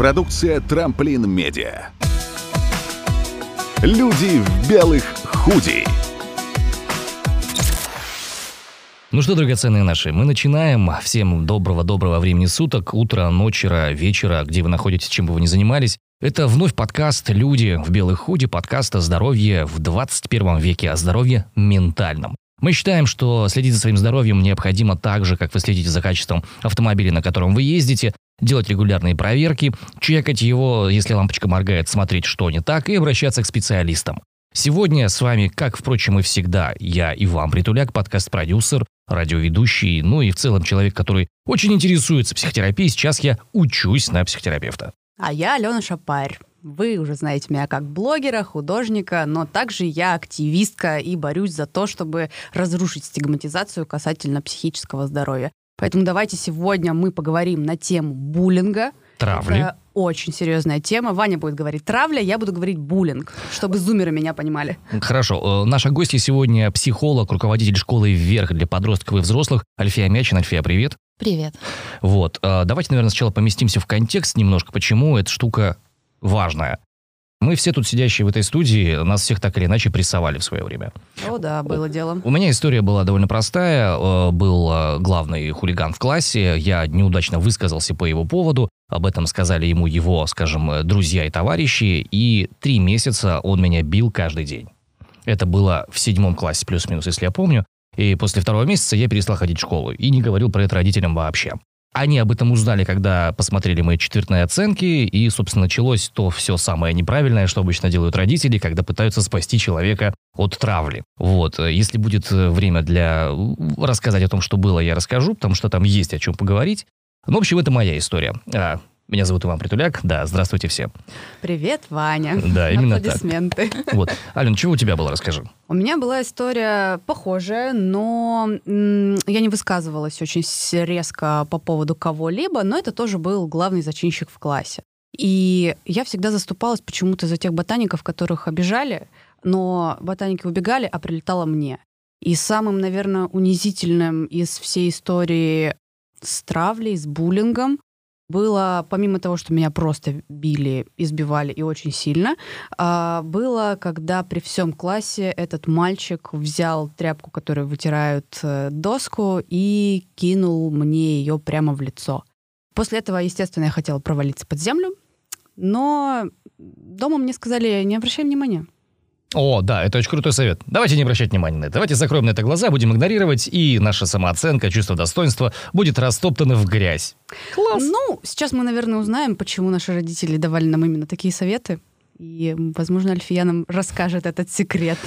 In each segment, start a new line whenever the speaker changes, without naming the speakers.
Продукция «Трамплин Медиа». Люди в белых худи.
Ну что, драгоценные наши, мы начинаем. Всем доброго-доброго времени суток, утра, ночера, вечера, где вы находитесь, чем бы вы ни занимались. Это вновь подкаст «Люди в белых худи», подкаст о здоровье в 21 веке, о здоровье ментальном. Мы считаем, что следить за своим здоровьем необходимо так же, как вы следите за качеством автомобиля, на котором вы ездите, делать регулярные проверки, чекать его, если лампочка моргает, смотреть, что не так, и обращаться к специалистам. Сегодня с вами, как, впрочем, и всегда, я Иван Притуляк, подкаст-продюсер, радиоведущий, ну и в целом человек, который очень интересуется психотерапией. Сейчас я учусь на психотерапевта.
А я Алена Шапарь. Вы уже знаете меня как блогера, художника, но также я активистка и борюсь за то, чтобы разрушить стигматизацию касательно психического здоровья. Поэтому давайте сегодня мы поговорим на тему буллинга.
Травли.
Это очень серьезная тема. Ваня будет говорить травля, я буду говорить буллинг, чтобы зумеры меня понимали.
Хорошо. Э, наша гостья сегодня психолог, руководитель школы «Вверх» для подростков и взрослых Альфия Мячин. Альфия, привет.
Привет.
Вот. Э, давайте, наверное, сначала поместимся в контекст немножко, почему эта штука важная. Мы все тут сидящие в этой студии, нас всех так или иначе прессовали в свое время.
О, да, было дело.
У меня история была довольно простая. Э, был э, главный хулиган в классе, я неудачно высказался по его поводу, об этом сказали ему его, скажем, э, друзья и товарищи, и три месяца он меня бил каждый день. Это было в седьмом классе, плюс-минус, если я помню. И после второго месяца я перестал ходить в школу и не говорил про это родителям вообще. Они об этом узнали, когда посмотрели мои четвертные оценки, и, собственно, началось то все самое неправильное, что обычно делают родители, когда пытаются спасти человека от травли. Вот, если будет э, время для рассказать о том, что было, я расскажу, потому что там есть о чем поговорить. Ну, в общем, это моя история. А, меня зовут Иван Притуляк. Да, здравствуйте все.
Привет, Ваня.
Да, именно
Аплодисменты.
так. Вот. Ален, чего у тебя было, расскажи.
У меня была история похожая, но я не высказывалась очень резко по поводу кого-либо, но это тоже был главный зачинщик в классе. И я всегда заступалась почему-то за тех ботаников, которых обижали, но ботаники убегали, а прилетало мне. И самым, наверное, унизительным из всей истории с травлей, с буллингом было, помимо того, что меня просто били, избивали и очень сильно, а, было, когда при всем классе этот мальчик взял тряпку, которую вытирают э, доску, и кинул мне ее прямо в лицо. После этого, естественно, я хотела провалиться под землю, но дома мне сказали, не обращай внимания.
О, да, это очень крутой совет. Давайте не обращать внимания на это. Давайте закроем на это глаза, будем игнорировать, и наша самооценка, чувство достоинства будет растоптана в грязь.
Класс. Ну, сейчас мы, наверное, узнаем, почему наши родители давали нам именно такие советы. И, возможно, Альфия нам расскажет этот секрет.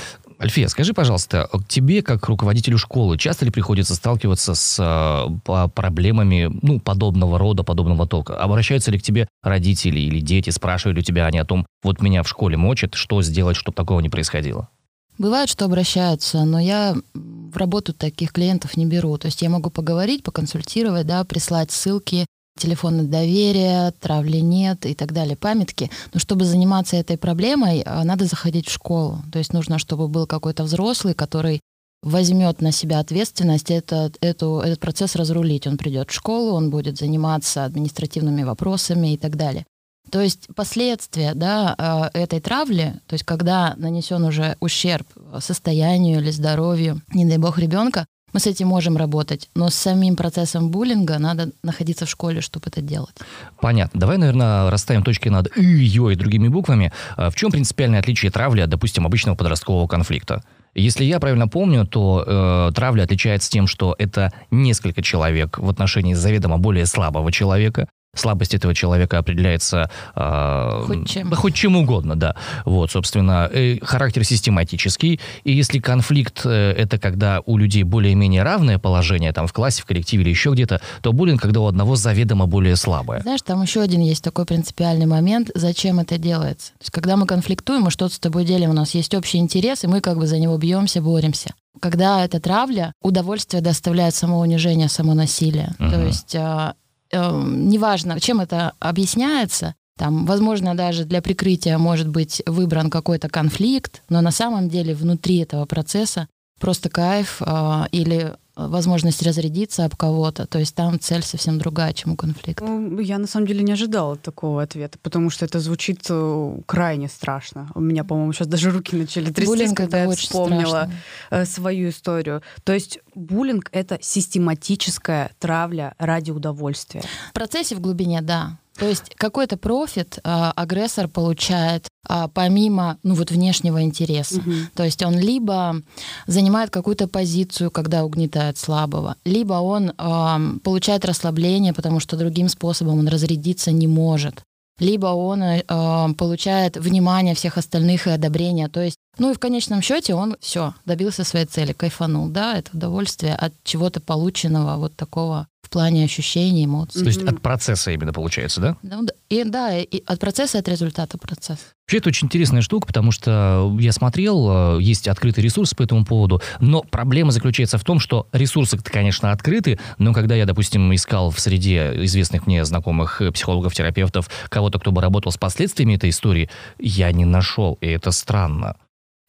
Альфия, скажи, пожалуйста, тебе, как руководителю школы, часто ли приходится сталкиваться с э, проблемами ну, подобного рода, подобного толка? Обращаются ли к тебе родители или дети, спрашивают ли тебя они о том, вот меня в школе мочат, что сделать, чтобы такого не происходило?
Бывает, что обращаются, но я в работу таких клиентов не беру. То есть я могу поговорить, поконсультировать, да, прислать ссылки телефона доверия, травли нет и так далее, памятки. Но чтобы заниматься этой проблемой, а, надо заходить в школу. То есть нужно, чтобы был какой-то взрослый, который возьмет на себя ответственность этот, эту, этот процесс разрулить. Он придет в школу, он будет заниматься административными вопросами и так далее. То есть последствия да, а, этой травли, то есть когда нанесен уже ущерб состоянию или здоровью, не дай бог, ребенка, мы с этим можем работать, но с самим процессом буллинга надо находиться в школе, чтобы это делать.
Понятно. Давай, наверное, расставим точки над «ё» и другими буквами. А в чем принципиальное отличие травли от, допустим, обычного подросткового конфликта? Если я правильно помню, то э, травля отличается тем, что это несколько человек в отношении заведомо более слабого человека, слабость этого человека определяется
э, хоть, чем.
хоть чем угодно, да. Вот, собственно, э, характер систематический. И если конфликт э, это когда у людей более-менее равное положение, там в классе, в коллективе или еще где-то, то буллинг, когда у одного заведомо более слабое.
Знаешь, там еще один есть такой принципиальный момент, зачем это делается. То есть, когда мы конфликтуем, мы что-то с тобой делим, у нас есть общий интерес, и мы как бы за него бьемся, боремся когда эта травля, удовольствие доставляет самоунижение, самонасилие. Uh-huh. То есть а, э, неважно, чем это объясняется, там, возможно, даже для прикрытия может быть выбран какой-то конфликт, но на самом деле внутри этого процесса просто кайф э, или возможность разрядиться об кого-то. То есть там цель совсем другая, чем у конфликта.
Ну, я на самом деле не ожидала такого ответа, потому что это звучит э, крайне страшно. У меня, по-моему, сейчас даже руки начали трястись,
Буллинг
когда я вспомнила
страшно.
э, свою историю. То есть буллинг — это систематическая травля ради удовольствия.
В процессе в глубине, да. То есть какой-то профит а, агрессор получает а, помимо ну, вот внешнего интереса.
Мгм.
То есть он либо занимает какую-то позицию, когда угнетает слабого, либо он ам, получает расслабление, потому что другим способом он разрядиться не может. Либо он э, получает внимание всех остальных и одобрение. То есть, ну и в конечном счете он все добился своей цели, кайфанул, да, это удовольствие от чего-то полученного, вот такого плане ощущений, эмоций.
То есть от процесса именно получается, да?
Ну, да, и, да, и от процесса, и от результата процесса.
Вообще, это очень интересная штука, потому что я смотрел, э, есть открытый ресурс по этому поводу, но проблема заключается в том, что ресурсы-то, конечно, открыты, но когда я, допустим, искал в среде известных мне знакомых э, психологов, терапевтов, кого-то, кто бы работал с последствиями этой истории, я не нашел, и это странно.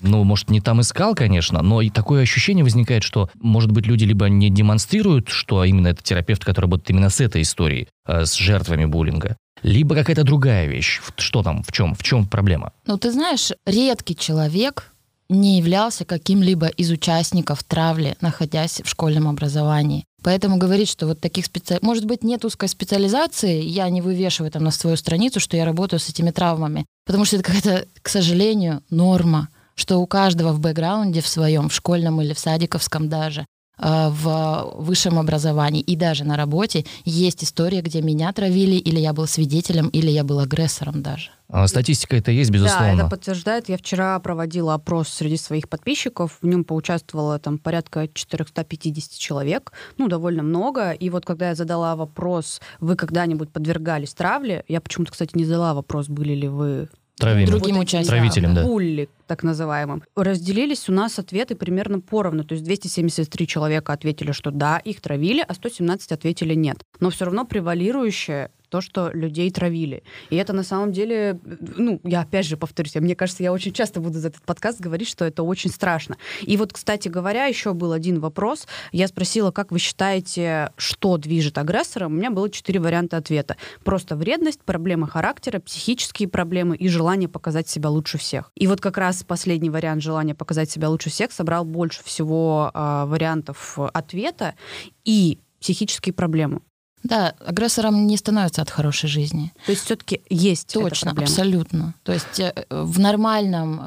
Ну, может, не там искал, конечно, но и такое ощущение возникает, что, может быть, люди либо не демонстрируют, что именно это терапевт, который работает именно с этой историей, э, с жертвами буллинга, либо какая-то другая вещь. Что там, в чем, в чем проблема?
Ну, ты знаешь, редкий человек не являлся каким-либо из участников травли, находясь в школьном образовании. Поэтому говорить, что вот таких специ... Может быть, нет узкой специализации, я не вывешиваю там на свою страницу, что я работаю с этими травмами. Потому что это какая-то, к сожалению, норма, что у каждого в бэкграунде в своем, в школьном или в садиковском даже, э, в высшем образовании и даже на работе есть история, где меня травили, или я был свидетелем, или я был агрессором даже.
А Статистика это есть,
Да,
безусловно.
это подтверждает. Я вчера проводила опрос среди своих подписчиков. В нем поучаствовало там порядка 450 человек. Ну, довольно много. И вот когда я задала вопрос, вы когда-нибудь подвергались травле, я почему-то, кстати, не задала вопрос, были ли вы
Травимым.
Другим участникам.
Травителем, да.
булли, так называемым. Разделились у нас ответы примерно поровну. То есть 273 человека ответили, что да, их травили, а 117 ответили нет. Но все равно превалирующее то, что людей травили. И это на самом деле, ну, я опять же повторюсь, мне кажется, я очень часто буду за этот подкаст говорить, что это очень страшно. И вот, кстати говоря, еще был один вопрос. Я спросила, как вы считаете, что движет агрессором? У меня было четыре варианта ответа. Просто вредность, проблемы характера, психические проблемы и желание показать себя лучше всех. И вот как раз последний вариант желания показать себя лучше всех собрал больше всего а, вариантов ответа и психические проблемы.
Да, агрессором не становится от хорошей жизни.
То есть все-таки есть эта
Точно,
проблема.
абсолютно. То есть э, в нормальном, э,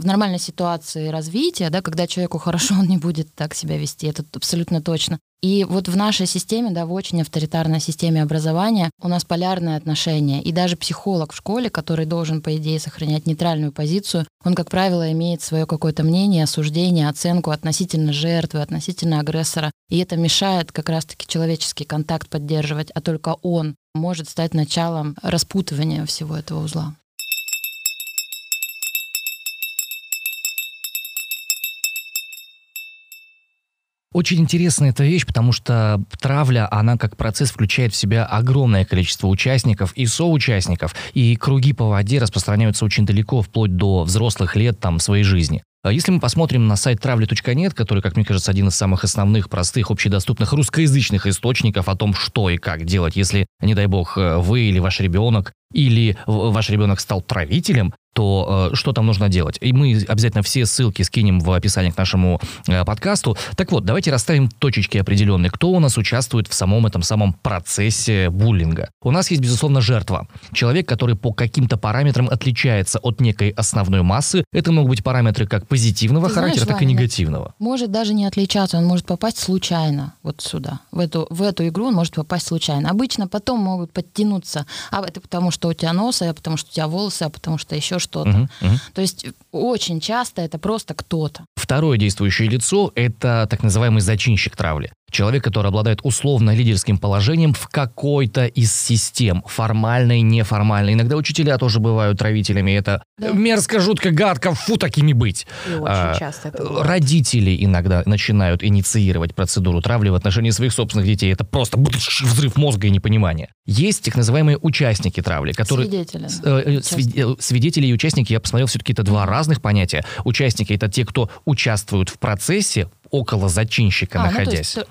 в нормальной ситуации развития, да, когда человеку хорошо, он не будет так себя вести, это абсолютно точно. И вот в нашей системе, да, в очень авторитарной системе образования у нас полярные отношения. И даже психолог в школе, который должен, по идее, сохранять нейтральную позицию, он, как правило, имеет свое какое-то мнение, осуждение, оценку относительно жертвы, относительно агрессора. И это мешает как раз-таки человеческий контакт поддерживать, а только он может стать началом распутывания всего этого узла.
Очень интересная эта вещь, потому что травля, она как процесс включает в себя огромное количество участников и соучастников, и круги по воде распространяются очень далеко, вплоть до взрослых лет там своей жизни. А Если мы посмотрим на сайт травли.нет, который, как мне кажется, один из самых основных, простых, общедоступных русскоязычных источников о том, что и как делать, если, не дай бог, э, вы или ваш ребенок, или ваш ребенок стал травителем, то э, что там нужно делать? И мы обязательно все ссылки скинем в описании к нашему э, подкасту. Так вот, давайте расставим точечки определенные. Кто у нас участвует в самом этом самом процессе буллинга? У нас есть, безусловно, жертва. Человек, который по каким-то параметрам отличается от некой основной массы. Это могут быть параметры как позитивного
Ты знаешь,
характера, так и негативного.
Может даже не отличаться, он может попасть случайно вот сюда. В эту, в эту игру он может попасть случайно. Обычно потом могут подтянуться. А это потому, что у тебя нос, а потому, что у тебя волосы, а потому, что еще что-то.
Мгм, мгм.
То есть очень часто это просто кто-то.
Второе действующее лицо – это так называемый зачинщик травли. Человек, который обладает условно лидерским положением в какой-то из систем, формальной, неформальной. Иногда учителя тоже бывают травителями. Это
Да.
мерзко, жутко, гадко, фу, такими быть.
И очень
А,
часто.
Родители иногда начинают инициировать процедуру травли в отношении своих собственных детей. Это просто взрыв мозга и непонимание. Есть так называемые участники травли, которые...
Свидетели.
Э, э, свид- э, Свидетели и участники, я посмотрел, все-таки это два разных понятия. Участники — это те, кто участвуют в процессе, около зачинщика
А, ну, то
находясь.
есть,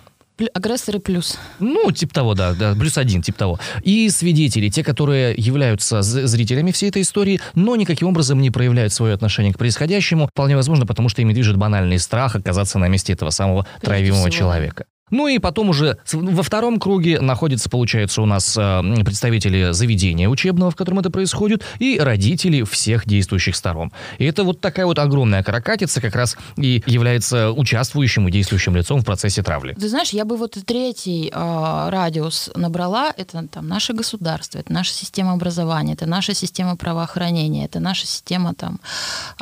агрессоры плюс.
Ну, типа того, да, да, плюс один, типа того. И свидетели, те, которые являются зрителями всей этой истории, но никаким образом не проявляют свое отношение к происходящему, вполне возможно, потому что ими движет банальный страх оказаться на месте этого самого
Прежде
травимого
всего,
человека. Ну и потом уже во втором круге находятся, получается, у нас э, представители заведения учебного, в котором это происходит, и родители всех действующих сторон. И это вот такая вот огромная каракатица как раз и является участвующим и действующим лицом в процессе травли.
Ты знаешь, я бы вот третий а, радиус набрала. Это там наше государство, это наша система образования, это наша система правоохранения, это наша система там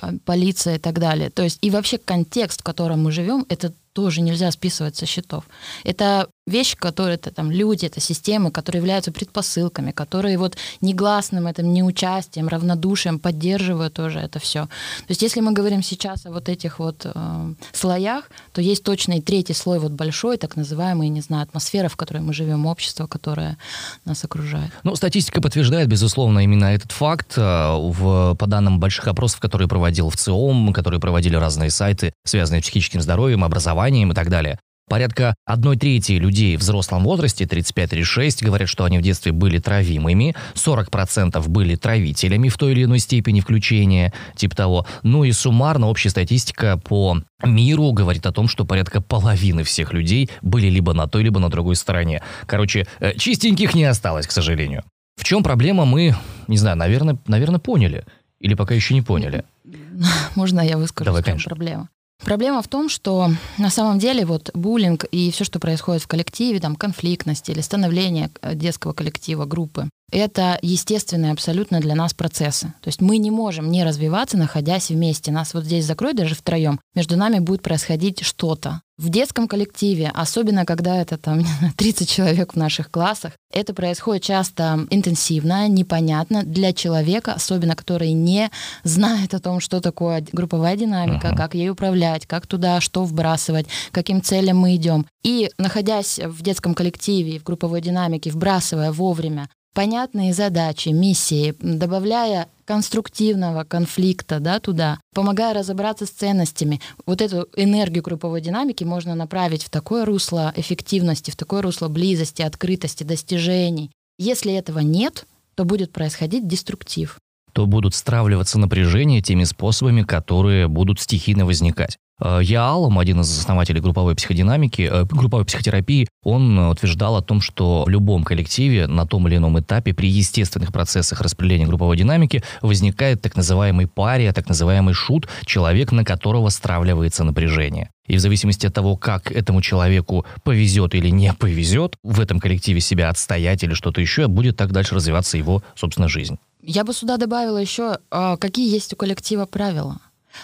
а, полиция и так далее. То есть и вообще контекст, в котором мы живем, это тоже нельзя списывать со счетов. Это вещи, которые это там люди, это системы, которые являются предпосылками, которые вот негласным этим неучастием, равнодушием поддерживают тоже это все. То есть если мы говорим сейчас о вот этих вот э, слоях, то есть точно и третий слой вот большой, так называемый, не знаю, атмосфера, в которой мы живем, общество, которое нас окружает.
Ну, статистика подтверждает, безусловно, именно этот факт. Э, В, по данным больших опросов, которые проводил в ЦИОМ, которые проводили разные сайты, связанные с психическим здоровьем, образованием и так далее, Порядка одной трети людей в взрослом возрасте, 35-36, говорят, что они в детстве были травимыми, 40% были травителями в той или иной степени включения, типа того. Ну и суммарно общая статистика по миру говорит о том, что порядка половины всех людей были либо на той, либо на другой стороне. Короче, э, чистеньких не осталось, к сожалению. В чем проблема, мы, не знаю, наверное, наверное, поняли. Или пока еще не поняли.
Можно я выскажу,
Давай,
в чем
конечно.
проблема? Проблема в том, что на самом деле вот буллинг и все, что происходит в коллективе, там конфликтность или становление э, детского коллектива, группы, это естественные абсолютно для нас процессы. То есть мы не можем не развиваться, находясь вместе. Нас вот здесь закроют даже втроем, между нами будет происходить что-то. В детском коллективе, особенно когда это там не знаю, 30 человек в наших классах, это происходит часто интенсивно, непонятно для человека, особенно который не знает о том, что такое групповая динамика,
Ага.
как ей управлять, как туда что вбрасывать, каким целям мы идем. И находясь в детском коллективе, в групповой динамике, вбрасывая вовремя понятные задачи, миссии, добавляя конструктивного конфликта да, туда, помогая разобраться с ценностями. Вот эту энергию групповой динамики можно направить в такое русло эффективности, в такое русло близости, открытости, достижений. Если этого нет, то будет происходить деструктив.
то будут стравливаться напряжения теми способами, которые будут стихийно возникать. Э, Я Аллам, один из основателей групповой психодинамики, э, групповой психотерапии, он утверждал о том, что в любом коллективе на том или ином этапе при естественных процессах распределения групповой динамики возникает так называемый пария, так называемый шут, человек, на которого стравливается напряжение. И в зависимости от того, как этому человеку повезет или не повезет в этом коллективе себя отстоять или что-то еще, будет так дальше развиваться его, собственно, жизнь.
Я бы сюда добавила еще, а, какие есть у коллектива правила.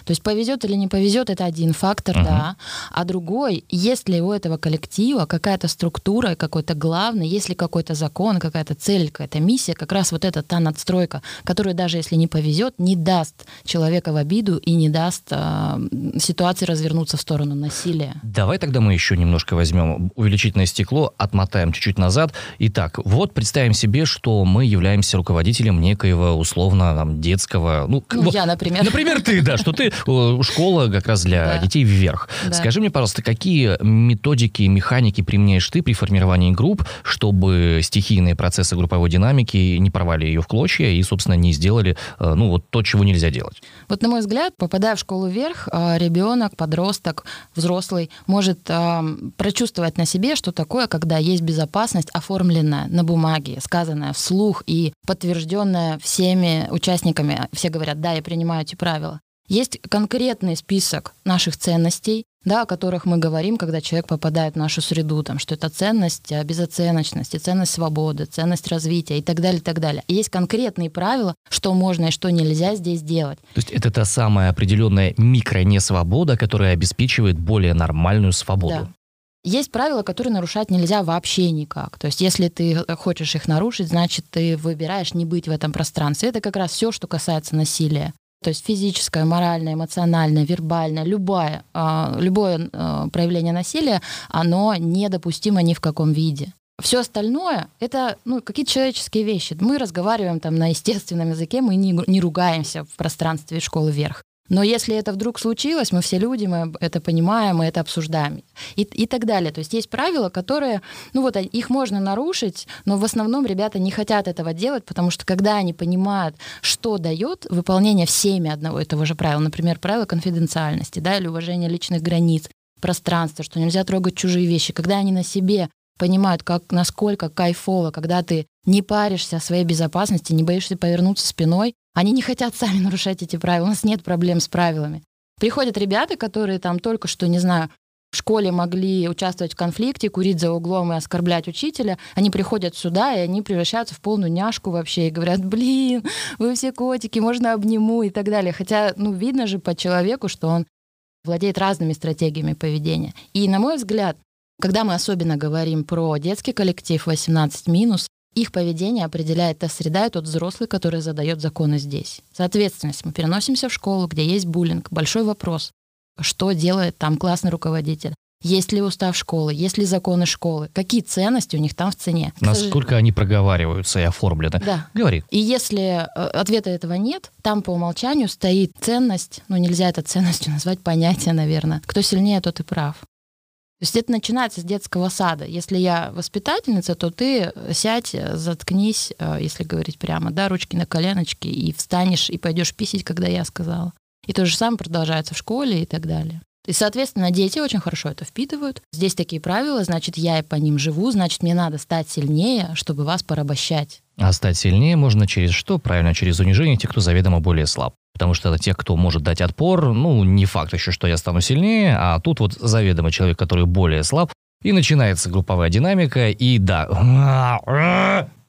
То есть повезет или не повезет, это один фактор,
Мгм.
да. А другой, есть ли у этого коллектива какая-то структура, какой-то главный, есть ли какой-то закон, какая-то цель, какая-то миссия, как раз вот эта та надстройка, которая даже если не повезет, не даст человека в обиду и не даст а, ситуации развернуться в сторону насилия.
Давай тогда мы еще немножко возьмем увеличительное стекло, отмотаем чуть-чуть назад. Итак, вот представим себе, что мы являемся руководителем некоего условно там, детского... Ну,
Ну,
вот-
я, например.
Например, ты, да, что ты э, школа как раз для
Да.
детей вверх.
Да.
Скажи мне, пожалуйста, какие методики механики применяешь ты при формировании групп, чтобы стихийные процессы групповой динамики не порвали ее в клочья и, собственно, не сделали, э, ну, вот то, чего нельзя делать?
Вот на мой взгляд, попадая в школу вверх, а, ребенок, подросток, взрослый может прочувствовать на себе, что такое, когда есть безопасность, оформленная на бумаге, сказанная вслух и подтвержденная всеми участниками. Все говорят, да, я принимаю эти правила. Есть конкретный список наших ценностей, да, о которых мы говорим, когда человек попадает в нашу среду, там, что это ценность а, безоценочности, ценность свободы, ценность развития и так далее, и так далее. И есть конкретные правила, что можно и что нельзя здесь делать.
То есть это та самая определенная микро-несвобода, которая обеспечивает более нормальную свободу.
Да. Есть правила, которые нарушать нельзя вообще никак. То есть, если ты хочешь их нарушить, значит, ты выбираешь не быть в этом пространстве. Это как раз все, что касается насилия. То есть физическое, моральное, эмоциональное, вербальное, любое, а, любое а, проявление насилия, оно недопустимо ни в каком виде. Все остальное — это ну, какие-то человеческие вещи. Мы разговариваем там на естественном языке, мы не, не ругаемся в пространстве школы вверх. Но если это вдруг случилось, мы все люди, мы это понимаем, мы это обсуждаем и, и так далее. То есть есть правила, которые, ну вот их можно нарушить, но в основном ребята не хотят этого делать, потому что когда они понимают, что дает выполнение всеми одного и того же правила, например, правила конфиденциальности, да, или уважения личных границ, пространства, что нельзя трогать чужие вещи, когда они на себе понимают, как, насколько кайфово, когда ты не паришься о своей безопасности, не боишься повернуться спиной, они не хотят сами нарушать эти правила. У нас нет проблем с правилами. Приходят ребята, которые там только что, не знаю, в школе могли участвовать в конфликте, курить за углом и оскорблять учителя, они приходят сюда, и они превращаются в полную няшку вообще, и говорят, блин, вы все котики, можно обниму и так далее. Хотя, ну, видно же по человеку, что он владеет разными стратегиями поведения. И, на мой взгляд, когда мы особенно говорим про детский коллектив 18+, их поведение определяет та среда и тот взрослый, который задает законы здесь. Соответственно, если мы переносимся в школу, где есть буллинг, большой вопрос, что делает там классный руководитель, есть ли устав школы, есть ли законы школы, какие ценности у них там в цене.
Насколько они проговариваются и оформлены.
Да.
Говори.
И если э, ответа этого нет, там по умолчанию стоит ценность, ну нельзя это ценностью назвать, понятие, наверное. Кто сильнее, тот и прав. То есть это начинается с детского сада. Если я воспитательница, то ты сядь, заткнись, э, если говорить прямо, да, ручки на коленочки, и встанешь, и пойдешь писать, когда я сказала. И то же самое продолжается в школе и так далее. И, соответственно, дети очень хорошо это впитывают. Здесь такие правила, значит, я и по ним живу, значит, мне надо стать сильнее, чтобы вас порабощать.
А стать сильнее можно через что? Правильно, через унижение тех, кто заведомо более слаб. Потому что это те, кто может дать отпор. Ну, не факт еще, что я стану сильнее, а тут вот заведомо человек, который более слаб, и начинается групповая динамика, и да,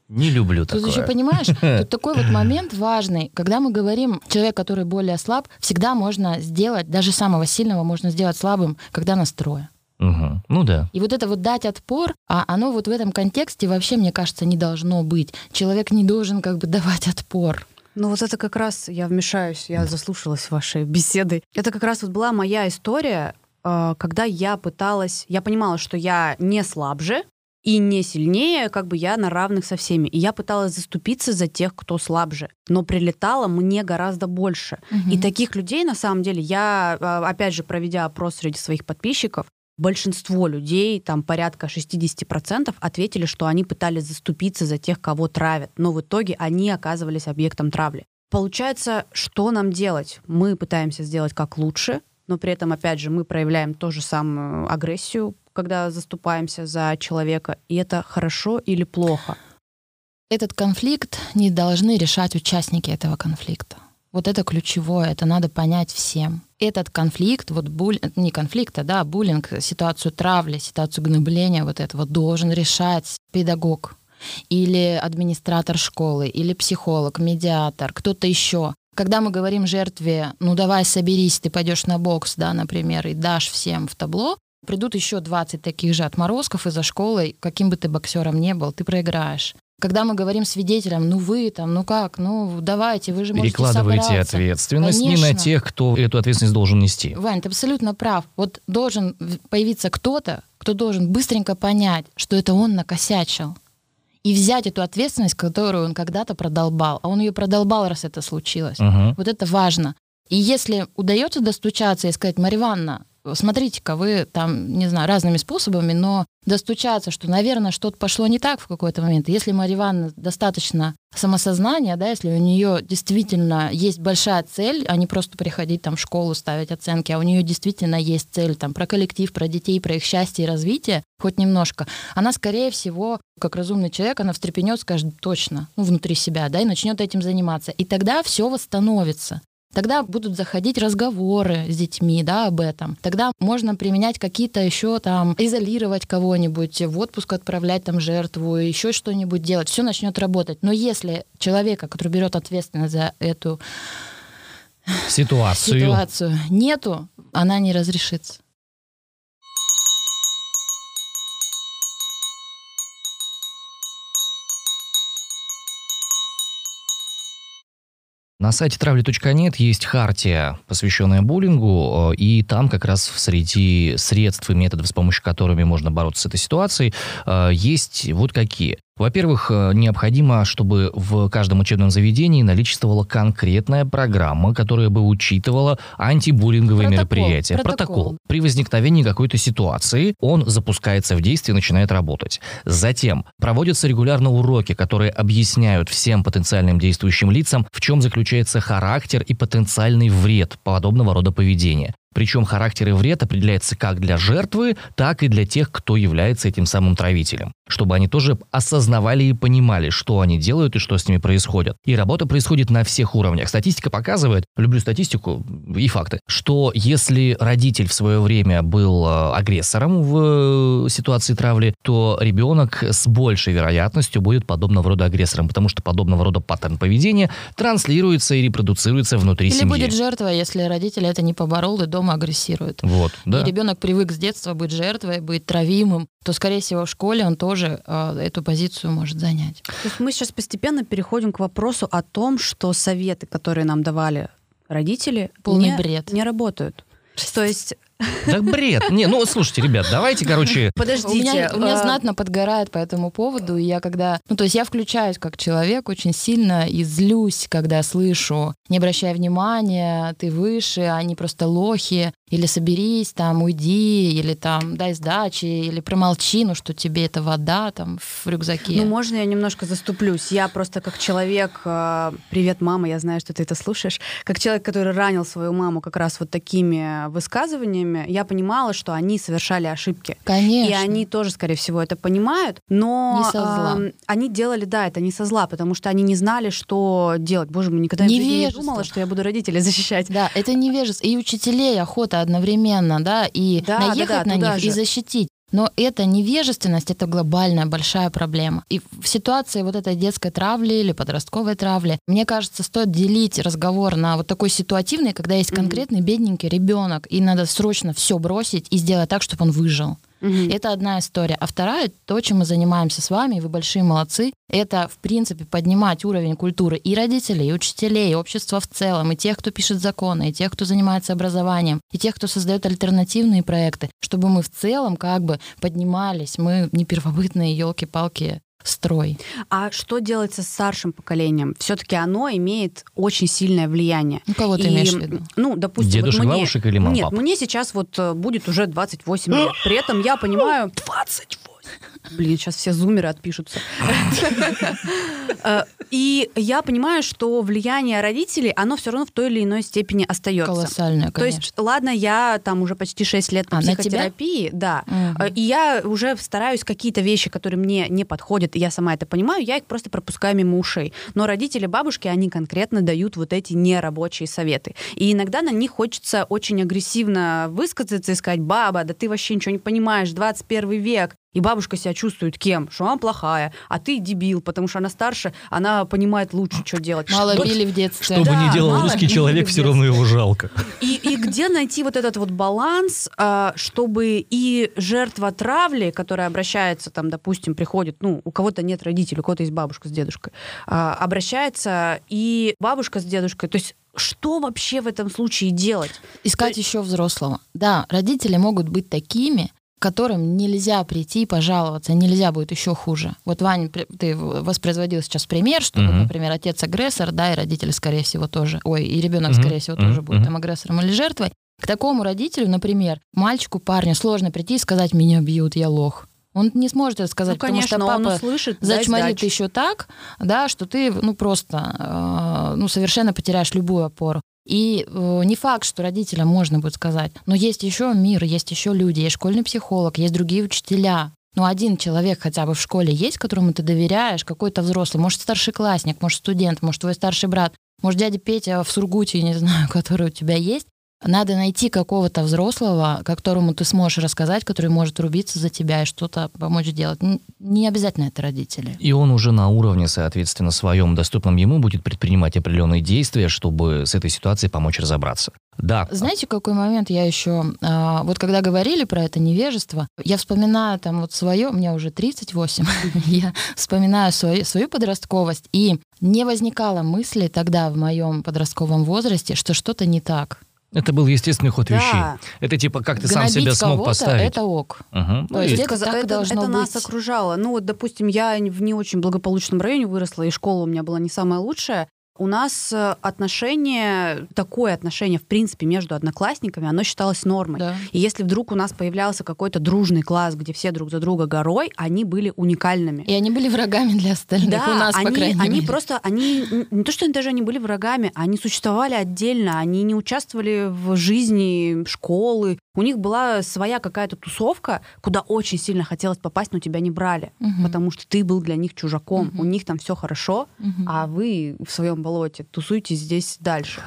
не люблю
тут
такое.
еще понимаешь, тут такой вот момент важный. Когда мы говорим, человек, который более слаб, всегда можно сделать, даже самого сильного можно сделать слабым, когда настроя.
Угу. Ну да.
И вот это вот дать отпор, а оно вот в этом контексте вообще, мне кажется, не должно быть. Человек не должен как бы давать отпор.
Ну вот это как раз, я вмешаюсь, я заслушалась вашей беседой. Это как раз вот была моя история, э, когда я пыталась, я понимала, что я не слабже и не сильнее, как бы я на равных со всеми. И я пыталась заступиться за тех, кто слабже. Но прилетало мне гораздо больше.
Мгм.
И таких людей, на самом деле, я, э, опять же, проведя опрос среди своих подписчиков, большинство людей, там порядка 60%, ответили, что они пытались заступиться за тех, кого травят, но в итоге они оказывались объектом травли. Получается, что нам делать? Мы пытаемся сделать как лучше, но при этом, опять же, мы проявляем ту же самую агрессию, когда заступаемся за человека. И это хорошо или плохо?
Этот конфликт не должны решать участники этого конфликта. Вот это ключевое, это надо понять всем. Этот конфликт, вот буль... не конфликт, а да, буллинг, ситуацию травли, ситуацию гнобления вот этого должен решать педагог или администратор школы, или психолог, медиатор, кто-то еще. Когда мы говорим жертве, ну давай соберись, ты пойдешь на бокс, да, например, и дашь всем в табло, придут еще 20 таких же отморозков из-за школы, каким бы ты боксером не был, ты проиграешь. Когда мы говорим свидетелям, ну вы там, ну как, ну давайте, вы же можете
Перекладывайте
собраться.
ответственность не на
Конечно.
тех, кто эту ответственность должен нести.
Вань, ты абсолютно прав. Вот должен появиться кто-то, кто должен быстренько понять, что это он накосячил. И взять эту ответственность, которую он когда-то продолбал. А он ее продолбал, раз это случилось.
Мгм.
Вот это важно. И если удается достучаться и сказать, Марья Ивановна, смотрите-ка, вы там, не знаю, разными способами, но достучаться, что, наверное, что-то пошло не так в какой-то момент. Если Марья Ивановна достаточно самосознания, да, если у нее действительно есть большая цель, а не просто приходить там в школу, ставить оценки, а у нее действительно есть цель там про коллектив, про детей, про их счастье и развитие, хоть немножко, она, скорее всего, как разумный человек, она встрепенет, скажет точно, ну, внутри себя, да, и начнет этим заниматься. И тогда все восстановится. Тогда будут заходить разговоры с детьми, да, об этом. Тогда можно применять какие-то еще там, изолировать кого-нибудь, в отпуск отправлять там жертву, еще что-нибудь делать. Все начнет работать. Но если человека, который берет ответственность за эту
Ситуацию.
ситуацию, нету, она не разрешится.
На сайте травли.нет есть хартия, посвященная буллингу, э, и там как раз среди средств и методов, с помощью которыми можно бороться с этой ситуацией, э, есть вот какие. Во-первых, э, необходимо, чтобы в каждом учебном заведении наличествовала конкретная программа, которая бы учитывала антибуллинговые
Протокол,
мероприятия.
протокол.
При возникновении какой-то ситуации он запускается в действие и начинает работать. Затем проводятся регулярно уроки, которые объясняют всем потенциальным действующим лицам, в чем заключается характер и потенциальный вред подобного рода поведения. Причем характер и вред определяется как для жертвы, так и для тех, кто является этим самым травителем. Чтобы они тоже осознавали и понимали, что они делают и что с ними происходит. И работа происходит на всех уровнях. Статистика показывает, люблю статистику и факты, что если родитель в свое время был э, агрессором в э, ситуации травли, то ребенок с большей вероятностью будет подобного рода агрессором, потому что подобного рода паттерн поведения транслируется и репродуцируется внутри
Или
семьи.
будет жертва, если родитель это не поборол и дома агрессирует.
Вот, да.
И ребенок привык с детства быть жертвой, быть травимым, то, скорее всего, в школе он тоже э, эту позицию может занять.
То есть мы сейчас постепенно переходим к вопросу о том, что советы, которые нам давали родители,
Полный
не,
бред.
не работают. То есть,
Да бред. Не, ну слушайте, ребят, давайте, короче,
подождите.
у меня, у меня
а,
знатно подгорает по этому поводу, и я когда... Ну, то есть я включаюсь как человек очень сильно и злюсь, когда слышу, не обращай внимания, ты выше, они просто лохи, или соберись, там, уйди, или там, дай сдачи, или промолчи, ну, что тебе это вода там в рюкзаке.
Ну, можно я немножко заступлюсь? Я просто как человек... э, Привет, мама, я знаю, что ты это слушаешь. Как человек, который ранил свою маму как раз вот такими высказываниями, я понимала, что они совершали ошибки.
Конечно.
И они тоже, скорее всего, это понимают, но
Не со зла.
они делали, да, это не со зла, потому что они не знали, что делать. Боже мой, никогда не думала, что я буду родителей защищать.
Да, это невежество. И учителей охота одновременно, да, и
Да, да,
наехать
да,
на
туда
них
же.
и защитить. Но это невежественность, это глобальная большая проблема. И в ситуации вот этой детской травли или подростковой травли, мне кажется, стоит делить разговор на вот такой ситуативный, когда есть конкретный бедненький ребенок, и надо срочно все бросить и сделать так, чтобы он выжил.
Мгм.
Это одна история. А вторая, то, чем мы занимаемся с вами, и вы большие молодцы, это, в принципе, поднимать уровень культуры и родителей, и учителей, и общества в целом, и тех, кто пишет законы, и тех, кто занимается образованием, и тех, кто создает альтернативные проекты, чтобы мы в целом как бы поднимались. Мы не первобытные елки-палки строй.
А что делается с старшим поколением? Все-таки оно имеет очень сильное влияние.
Ну, кого ты
И,
имеешь в виду?
Ну, допустим,
Дедушек,
вот мне...
бабушек или мам,
Нет,
пап?
мне сейчас вот э, будет уже 28 лет. При этом я понимаю...
28.
Блин, сейчас все зумеры отпишутся. Э, И я понимаю, что влияние родителей, оно все равно в той или иной степени остается.
Колоссальная,
То
конечно.
есть, ладно, я там уже почти 6 лет на
А, на
психотерапии, да. Э, И я уже стараюсь какие-то вещи, которые мне не подходят, и я сама это понимаю, я их просто пропускаю мимо ушей. Но родители, бабушки, они конкретно дают вот эти нерабочие советы. И иногда на них хочется очень агрессивно высказаться и сказать, баба, да ты вообще ничего не понимаешь, 21 век. И бабушка себя чувствует кем? Что она плохая, а ты дебил, потому что она старше, она понимает лучше, что делать.
Мало
Вот
били в детстве.
Что бы
Да,
ни делал русский человек, все равно его жалко.
И, и где найти вот этот вот баланс, а, чтобы и жертва травли, которая обращается, там, допустим, приходит, ну, у кого-то нет родителей, у кого-то есть бабушка с дедушкой, а, обращается и бабушка с дедушкой, то есть что вообще в этом случае делать?
Искать еще взрослого. Да, родители могут быть такими, которым нельзя прийти и пожаловаться, нельзя будет еще хуже. Вот, Ваня, ты воспроизводил сейчас пример, что,
Мгм.
например, отец агрессор, да, и родители, скорее всего, тоже, ой, и ребенок,
Мгм,
скорее всего,
мгм,
тоже будет там агрессором или жертвой. К такому родителю, например, мальчику, парню сложно прийти и сказать, меня бьют, я лох. Он не сможет это сказать,
ну, конечно,
потому что
он
папа
услышит,
зачморит еще так, да, что ты, ну, просто, э, ну, совершенно потеряешь любую опору. И э, не факт, что родителям можно будет сказать, но есть еще мир, есть еще люди, есть школьный психолог, есть другие учителя. Ну, один человек хотя бы в школе есть, которому ты доверяешь, какой-то взрослый, может, старшеклассник, может, студент, может, твой старший брат, может, дядя Петя в Сургуте, не знаю, который у тебя есть. Надо найти какого-то взрослого, которому ты сможешь рассказать, который может рубиться за тебя и что-то помочь сделать. Н- Не обязательно это родители.
И он уже на уровне, соответственно, своем доступном ему будет предпринимать определенные действия, чтобы с этой ситуацией помочь разобраться. Да.
Знаете, какой момент я еще... а, вот когда говорили про это невежество, я вспоминаю там вот свое, меня уже 38, я вспоминаю свою, свою подростковость, и не возникало мысли тогда в моем подростковом возрасте, что что-то не так.
Это был естественный ход
Да.
вещей. Это типа как ты сам
Гнобить
себя смог
кого-то
поставить.
Это ок.
Ну,
То есть
и-
это так и должно
это нас
быть.
окружало. Ну вот, допустим, я в не очень благополучном районе выросла, и школа у меня была не самая лучшая. У нас э, отношение, такое отношение, в принципе, между одноклассниками, оно считалось нормой.
Да.
И если вдруг у нас появлялся какой-то дружный класс, где все друг за друга горой, они были уникальными.
И они были врагами для остальных.
Да,
У нас,
они,
по крайней
они
мере.
просто, они не то, что они даже они были врагами, они существовали отдельно, они не участвовали в жизни школы. У них была своя какая-то тусовка, куда очень сильно хотелось попасть, но тебя не брали,
Мгм.
потому что ты был для них чужаком.
Мгм.
У них там все хорошо,
Мгм.
а вы в своем болоте тусуетесь здесь дальше.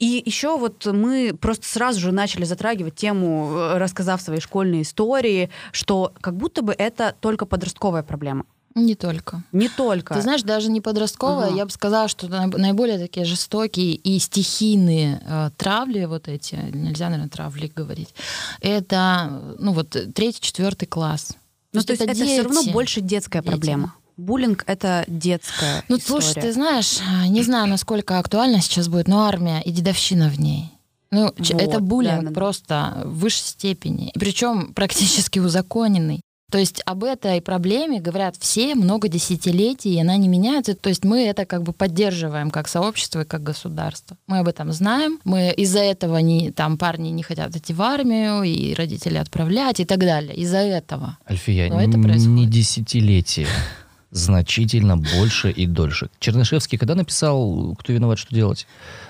И еще вот мы просто сразу же начали затрагивать тему, э, рассказав свои школьные истории, что как будто бы это только подростковая проблема.
Не только.
Не только.
Ты знаешь, даже не подростковая,
Ага.
я бы сказала, что наиб- наиболее такие жестокие и стихийные э, травли, вот эти, нельзя, наверное, травли говорить, это, ну вот, третий, четвертый класс.
Ну, то есть это, все равно
дети.
больше детская
Дети.
проблема. Буллинг — это детская
Ну,
история.
слушай, ты знаешь, э, не знаю, насколько актуально сейчас будет, но армия и дедовщина в ней. Ну,
Вот,
это буллинг
да-да-да.
просто в высшей степени. Причем практически узаконенный. То есть об этой проблеме говорят все много десятилетий, и она не меняется. То есть мы это как бы поддерживаем как сообщество и как государство. Мы об этом знаем. Мы из-за этого не, там парни не хотят идти в армию, и родители отправлять и так далее. Из-за этого.
Альфия,
Но это происходит.
не десятилетие, значительно больше и дольше. Чернышевский когда написал «Кто виноват, что делать»?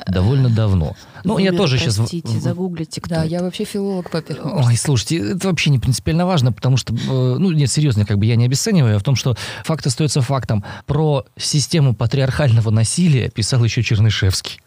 Довольно давно. Ну, я
Вы
тоже
меня
сейчас...
Простите, загуглите, кто
Да,
это.
я вообще филолог по первому.
Ой, слушайте, это вообще не принципиально важно, потому что, э, ну, нет, серьезно, как бы я не обесцениваю, а в том, что факт остается фактом. Про систему патриархального насилия писал еще Чернышевский.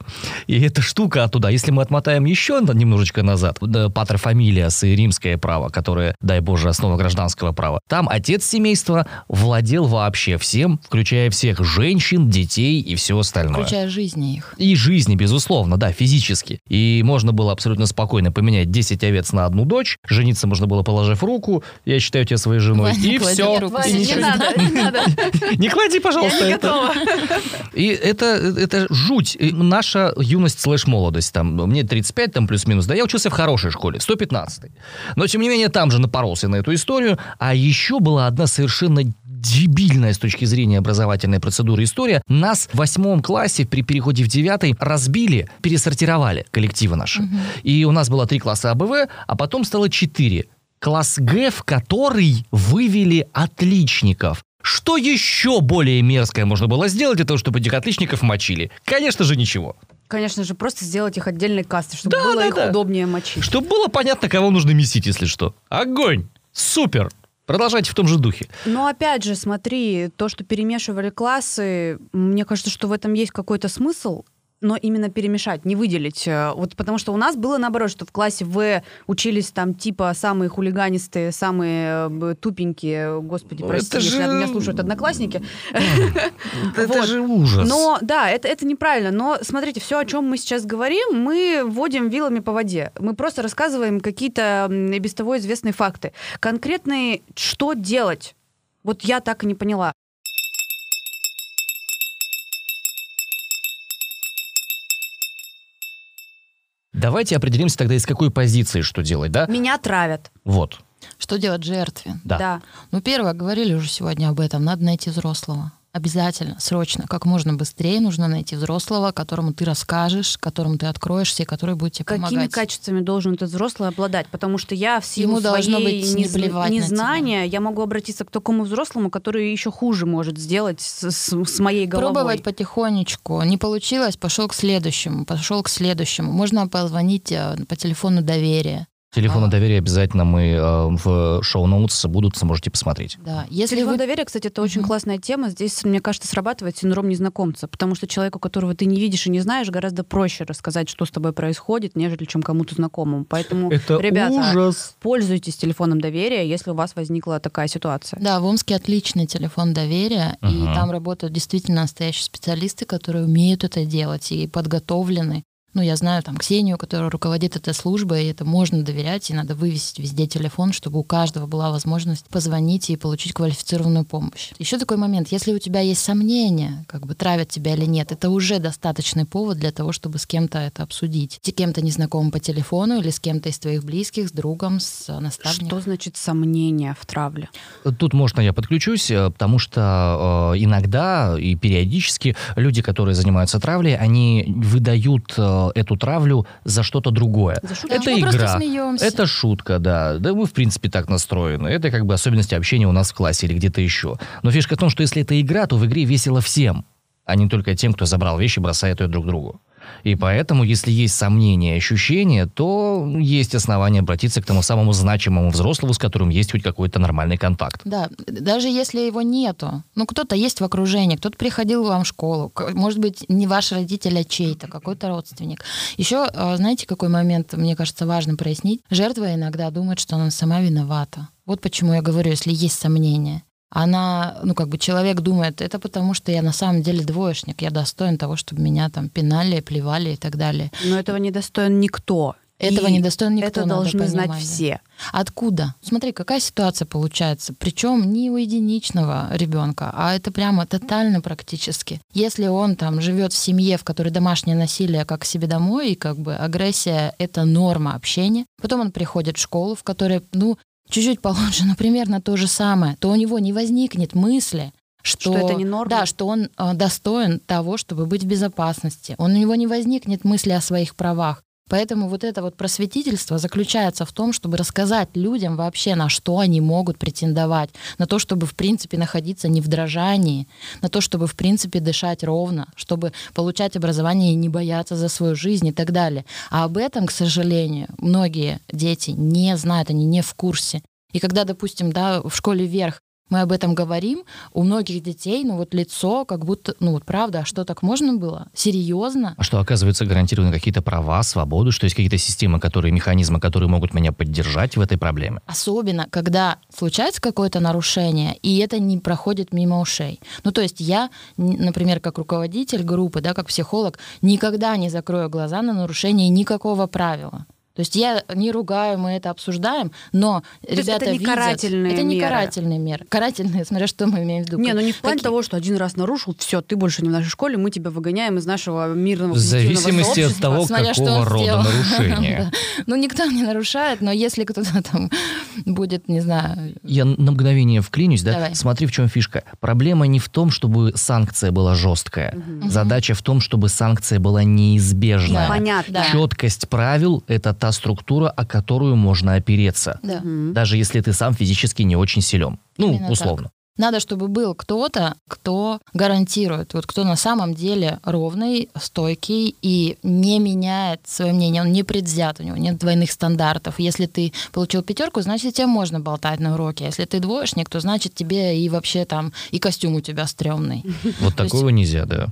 И эта штука оттуда, если мы отмотаем еще немножечко назад, да, патрофамилиас и римское право, которое, дай боже, основа гражданского права, там отец семейства владел вообще всем, включая всех женщин, детей и все остальное.
Включая жизни их.
И жизни, безусловно, да, физически. И можно было абсолютно спокойно поменять 10 овец на одну дочь. Жениться можно было, положив руку. Я считаю тебя своей женой.
Ваня,
и все.
руку
Ваня,
И
не
ничего-
надо, не надо.
Не клади, пожалуйста,
не
это. И это, это жуть. Наша юность слэш молодость. Там, мне 35, там плюс-минус. Да, я учился в хорошей школе, 115 Но, тем не менее, там же напоролся на эту историю. А еще была одна совершенно дебильная с точки зрения образовательной процедуры история. Нас в восьмом классе при переходе в девятый разбили, пересортировали коллективы наши. И у нас было три класса АБВ, а потом стало четыре. Класс Г, в который вывели отличников. Что еще более мерзкое можно было сделать для того, чтобы этих отличников мочили? Конечно же, ничего.
Конечно же, просто сделать их отдельной кастой, чтобы
Да,
было
да,
их
да.
удобнее мочить.
Чтобы было понятно, кого нужно месить, если что. Огонь! Супер! Продолжайте в том же духе.
Но опять же, смотри, то, что перемешивали классы, мне кажется, что в этом есть какой-то смысл, но именно перемешать, не выделить. Э, Вот потому что у нас было наоборот, что в классе В учились там типа самые хулиганистые, самые э, тупенькие, господи,
Ну,
прости,
это
если
же-
меня слушают одноклассники.
Это же ужас.
Но да, это, это неправильно. Но смотрите, все, о чем мы сейчас говорим, мы вводим вилами по воде. Мы просто рассказываем какие-то без того известные факты. Конкретные, что делать? Вот я так и не поняла.
Давайте определимся тогда, из какой позиции что делать, да?
Меня травят.
Вот.
Что делать жертве?
Да.
Да.
Ну, первое, говорили уже сегодня об этом, надо найти взрослого. Обязательно, срочно, как можно быстрее нужно найти взрослого, которому ты расскажешь, которому ты откроешься, и который будет тебе
Какими
помогать.
качествами должен этот взрослый обладать? Потому что я в силу
Ему должно быть не плевать на
незнания, я могу обратиться к такому взрослому, который еще хуже может сделать с, с- с моей головой.
Пробовать потихонечку. Не получилось, пошел к следующему, пошел к следующему. Можно позвонить э, по телефону доверия.
Телефоны
А.
доверия обязательно мы э, в шоу-ноутс будут, сможете посмотреть.
Да. Если
Телефон
вы
доверия, кстати, это очень
Мгм.
классная тема. Здесь, мне кажется, срабатывает синдром незнакомца, потому что человеку, которого ты не видишь и не знаешь, гораздо проще рассказать, что с тобой происходит, нежели чем кому-то знакомому. Поэтому, ребята, пользуйтесь телефоном доверия, если у вас возникла такая ситуация.
Да, в Омске отличный телефон доверия, и
Ага.
там работают действительно настоящие специалисты, которые умеют это делать и подготовлены. Ну, я знаю там Ксению, которая руководит этой службой, и это можно доверять, и надо вывесить везде телефон, чтобы у каждого была возможность позвонить и получить квалифицированную помощь. Еще такой момент, если у тебя есть сомнения, как бы травят тебя или нет, это уже достаточный повод для того, чтобы с кем-то это обсудить. С кем-то незнакомым по телефону или с кем-то из твоих близких, с другом, с наставником.
Что значит сомнение в травле?
Тут можно я подключусь, э, потому что э, иногда и периодически люди, которые занимаются травлей, они выдают э, эту травлю за что-то другое.
За шутку?
Это
мы
игра, это шутка, да. Да мы, в принципе, так настроены. Это как бы особенности общения у нас в классе или где-то еще. Но фишка в том, что если это игра, то в игре весело всем, а не только тем, кто забрал вещи и бросает ее друг другу. И поэтому, если есть сомнения и ощущения, то есть основания обратиться к тому самому значимому взрослому, с которым есть хоть какой-то нормальный контакт.
Да, даже если его нету. Ну, кто-то есть в окружении, кто-то приходил вам в школу. Может быть, не ваш родитель, а чей-то, какой-то родственник. Еще, э, знаете, какой момент, мне кажется, важно прояснить? Жертва иногда думает, что она сама виновата. Вот почему я говорю, если есть сомнения. Она, ну, как бы человек думает, это потому, что я на самом деле двоечник, я достоин того, чтобы меня там пинали, плевали и так далее.
Но этого не достоин никто.
Этого
И
не достоин никто,
Это должны знать
понимать, да.
все.
Откуда? Смотри, какая ситуация получается. Причем не у единичного ребенка, а это прямо тотально практически. Если он там живет в семье, в которой домашнее насилие как к себе домой, и как бы агрессия — это норма общения, потом он приходит в школу, в которой, ну, чуть-чуть получше, но примерно то же самое, то у него не возникнет мысли, что,
Что это не норма?
Да, что он э, достоин того, чтобы быть в безопасности. Он, у него не возникнет мысли о своих правах. Поэтому вот это вот просветительство заключается в том, чтобы рассказать людям вообще, на что они могут претендовать, на то, чтобы, в принципе, находиться не в дрожании, на то, чтобы, в принципе, дышать ровно, чтобы получать образование и не бояться за свою жизнь и так далее. А об этом, к сожалению, многие дети не знают, они не в курсе. И когда, допустим, да, в школе вверх мы об этом говорим, у многих детей, ну вот лицо, как будто, ну вот правда, а что так можно было? Серьезно?
А что, оказывается, гарантированы какие-то права, свободу, что есть какие-то системы, которые, механизмы, которые могут меня поддержать в этой проблеме?
Особенно, когда случается какое-то нарушение, и это не проходит мимо ушей. Ну, то есть я, например, как руководитель группы, да, как психолог, никогда не закрою глаза на нарушение никакого правила. То есть я не ругаю, мы это обсуждаем, но
есть
ребята
это не
видят...
карательные
Это не
меры.
карательные меры. Карательные, смотря что мы имеем в виду.
Не, ну не в плане
Какие-
того, что один раз нарушил, все, ты больше не в нашей школе, мы тебя выгоняем из нашего мирного
В зависимости от того,
Смотря
какого рода
сделал.
нарушение.
Ну, никто не нарушает, но если кто-то там будет, не знаю...
Я на мгновение вклинюсь, да?
Давай.
Смотри, в чем фишка. Проблема не в том, чтобы санкция была жесткая. Задача в том, чтобы санкция была неизбежная.
Да.
Понятно.
Четкость правил — это та структура, о которую можно опереться.
Да.
Даже если ты сам физически не очень силен. Ну,
Именно
условно.
Надо, чтобы был кто-то, кто гарантирует, вот кто на самом деле ровный, стойкий и не меняет свое мнение, он не предвзят, у него нет двойных стандартов. Если ты получил пятерку, значит, тебе можно болтать на уроке. А Если ты двоечник, то значит тебе и вообще там и костюм у тебя стрёмный.
Вот такого нельзя, да.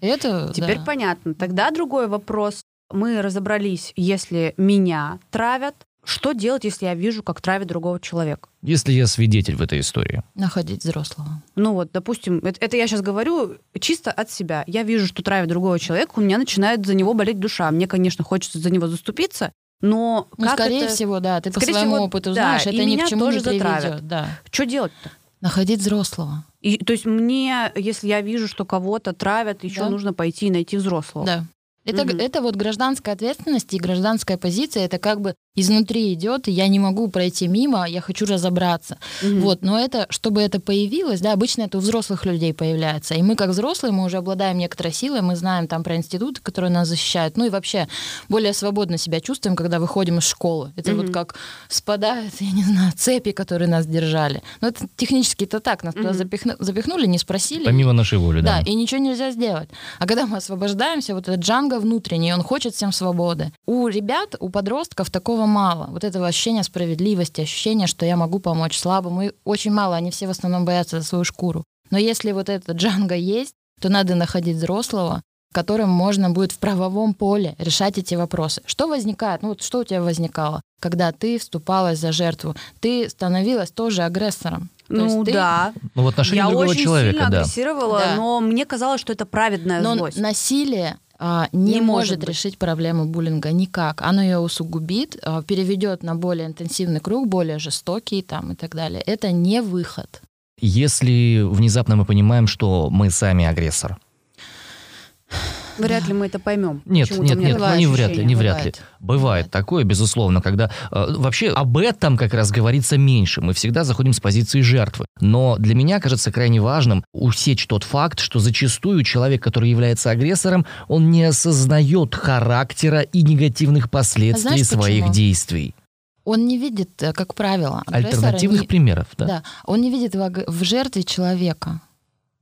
Это
Теперь
да.
понятно. Тогда другой вопрос. Мы разобрались, если меня травят, что делать, если я вижу, как травят другого человека?
Если я свидетель в этой истории.
находить взрослого.
Ну вот, допустим, это, это я сейчас говорю чисто от себя. Я вижу, что травят другого человека, у меня начинает за него болеть душа. Мне, конечно, хочется за него заступиться, но
Ну,
как
скорее
это...
всего, да, ты
Скорее
по своему
всего,
опыту
да,
знаешь,
и
это ни
меня
к чему
тоже
не приведет.
затравят.
Да.
Что делать-то?
Находить взрослого.
И, то есть мне, если я вижу, что кого-то травят, еще
Да.
нужно пойти и найти взрослого.
Да. Это,
Мгм.
это вот гражданская ответственность и гражданская позиция, это как бы изнутри идет, и я не могу пройти мимо, я хочу разобраться.
Мгм.
Вот, но это, чтобы это появилось, да, обычно это у взрослых людей появляется. И мы, как взрослые, мы уже обладаем некоторой силой, мы знаем там про институты, которые нас защищают, ну и вообще более свободно себя чувствуем, когда выходим из школы. Это
Мгм.
вот как спадают, я не знаю, цепи, которые нас держали. Ну это технически это так, нас туда
Мгм.
запихну- запихнули, не спросили.
Помимо нашей воли, да.
Да, и ничего нельзя сделать. А когда мы освобождаемся, вот этот джанго внутренний, он хочет всем свободы. У ребят, у подростков такого мало. Вот этого ощущения справедливости, ощущения, что я могу помочь слабому. И очень мало, они все в основном боятся за свою шкуру. Но если вот этот джанго есть, то надо находить взрослого, которым можно будет в правовом поле решать эти вопросы. Что возникает? Ну вот что у тебя возникало, когда ты вступалась за жертву? Ты становилась тоже агрессором. То
Ну
есть ты-
да.
Ну, в отношении
Я
другого
очень
человека,
сильно
да.
агрессировала,
Да.
но мне казалось, что это праведная
Но
злость.
насилие а, не,
Не может
может
быть.
решить проблему буллинга никак. Оно ее усугубит, а, переведет на более интенсивный круг, более жестокий там и так далее. Это не выход.
Если внезапно мы понимаем, что мы сами агрессор.
Вряд ли мы это поймем.
Нет, нет, нет,
такое
не вряд ли, не вряд ли.
Бывает.
Бывает такое, безусловно, когда э, вообще об этом как раз говорится меньше. Мы всегда заходим с позиции жертвы. Но для меня кажется крайне важным усечь тот факт, что зачастую человек, который является агрессором, он не осознает характера и негативных последствий
знаешь
своих
почему?
действий.
Он не видит, э, как правило,
Альтернативных
не-
примеров, да?
Да, он не видит в, в жертве человека.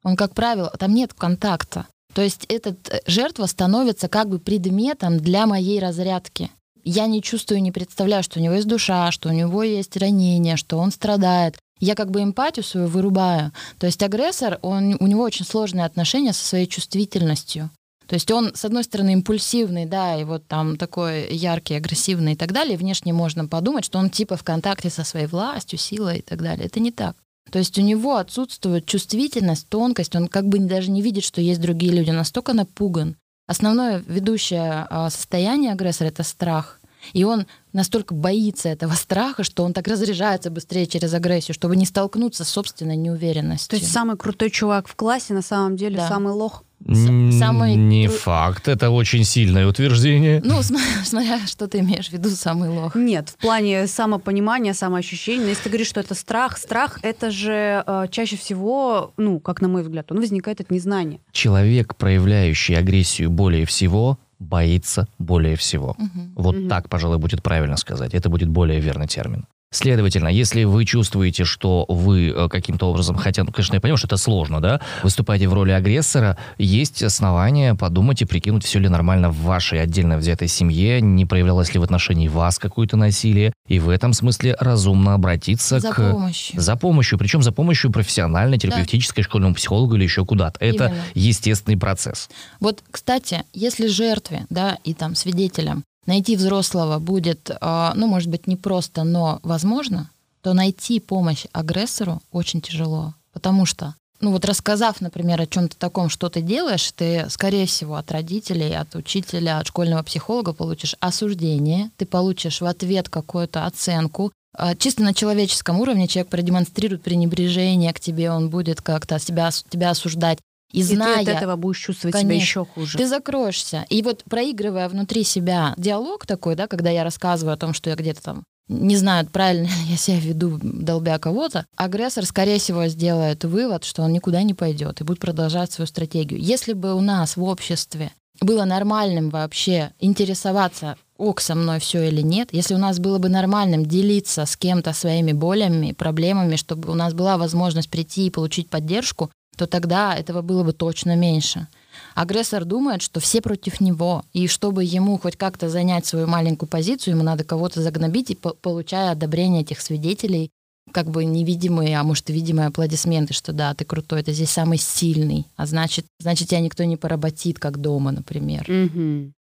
Он, как правило, там нет контакта. То есть этот э, жертва становится как бы предметом для моей разрядки. Я не чувствую, не представляю, что у него есть душа, что у него есть ранение, что он страдает. Я как бы эмпатию свою вырубаю. То есть агрессор, он, у него очень сложные отношения со своей чувствительностью. То есть он, с одной стороны, импульсивный, да, и вот там такой яркий, агрессивный и так далее. Внешне можно подумать, что он типа в контакте со своей властью, силой и так далее. Это не так. То есть у него отсутствует чувствительность, тонкость, он как бы даже не видит, что есть другие люди, настолько напуган. Основное ведущее а, состояние агрессора — это страх. И он настолько боится этого страха, что он так разряжается быстрее через агрессию, чтобы не столкнуться с собственной неуверенностью.
То есть самый крутой чувак в классе на самом деле
Да.
самый лох.
Самый
Не факт, это очень сильное утверждение.
Ну, см- смотря, что ты имеешь в виду, самый лох.
Нет, в плане самопонимания, самоощущения. Но если ты говоришь, что это страх, страх это же э, чаще всего, ну, как на мой взгляд, он возникает от незнания.
Человек, проявляющий агрессию более всего, боится более всего.
Мгм.
Вот
Мгм.
так, пожалуй, будет правильно сказать. Это будет более верный термин. Следовательно, если вы чувствуете, что вы э, каким-то образом, хотя, ну, конечно, я понимаю, что это сложно, да, выступаете в роли агрессора, есть основания подумать и прикинуть, все ли нормально в вашей отдельно взятой семье, не проявлялось ли в отношении вас какое-то насилие, и в этом смысле разумно обратиться
За
к...
помощью.
За помощью, причем за помощью профессиональной, терапевтической, школьному психологу или еще куда-то. Это
Именно.
естественный процесс.
Вот, кстати, если жертве, да, и там свидетелям найти взрослого будет, а, ну, может быть, не просто, но возможно, то найти помощь агрессору очень тяжело. Потому что, ну вот рассказав, например, о чем-то таком, что ты делаешь, ты, скорее всего, от родителей, от учителя, от школьного психолога получишь осуждение, ты получишь в ответ какую-то оценку, А, Чисто на человеческом уровне человек продемонстрирует пренебрежение к тебе, он будет как-то себя, тебя осуждать. И,
И
зная,
ты от этого будешь чувствовать себя
Конечно.
еще хуже.
ты закроешься. И вот проигрывая внутри себя диалог такой, да, когда я рассказываю о том, что я где-то там не знаю, правильно я себя веду, долбя кого-то, агрессор, скорее всего, сделает вывод, что он никуда не пойдет и будет продолжать свою стратегию. Если бы у нас в обществе было нормальным вообще интересоваться, ок, со мной все или нет, если у нас было бы нормальным делиться с кем-то своими болями, проблемами, чтобы у нас была возможность прийти и получить поддержку, то тогда этого было бы точно меньше. Агрессор думает, что все против него, и чтобы ему хоть как-то занять свою маленькую позицию, ему надо кого-то загнобить, и по- получая одобрение этих свидетелей, как бы невидимые, а может видимые аплодисменты, что да, ты крутой, ты здесь самый сильный, а значит, значит тебя никто не поработит, как дома, например.
Мгм.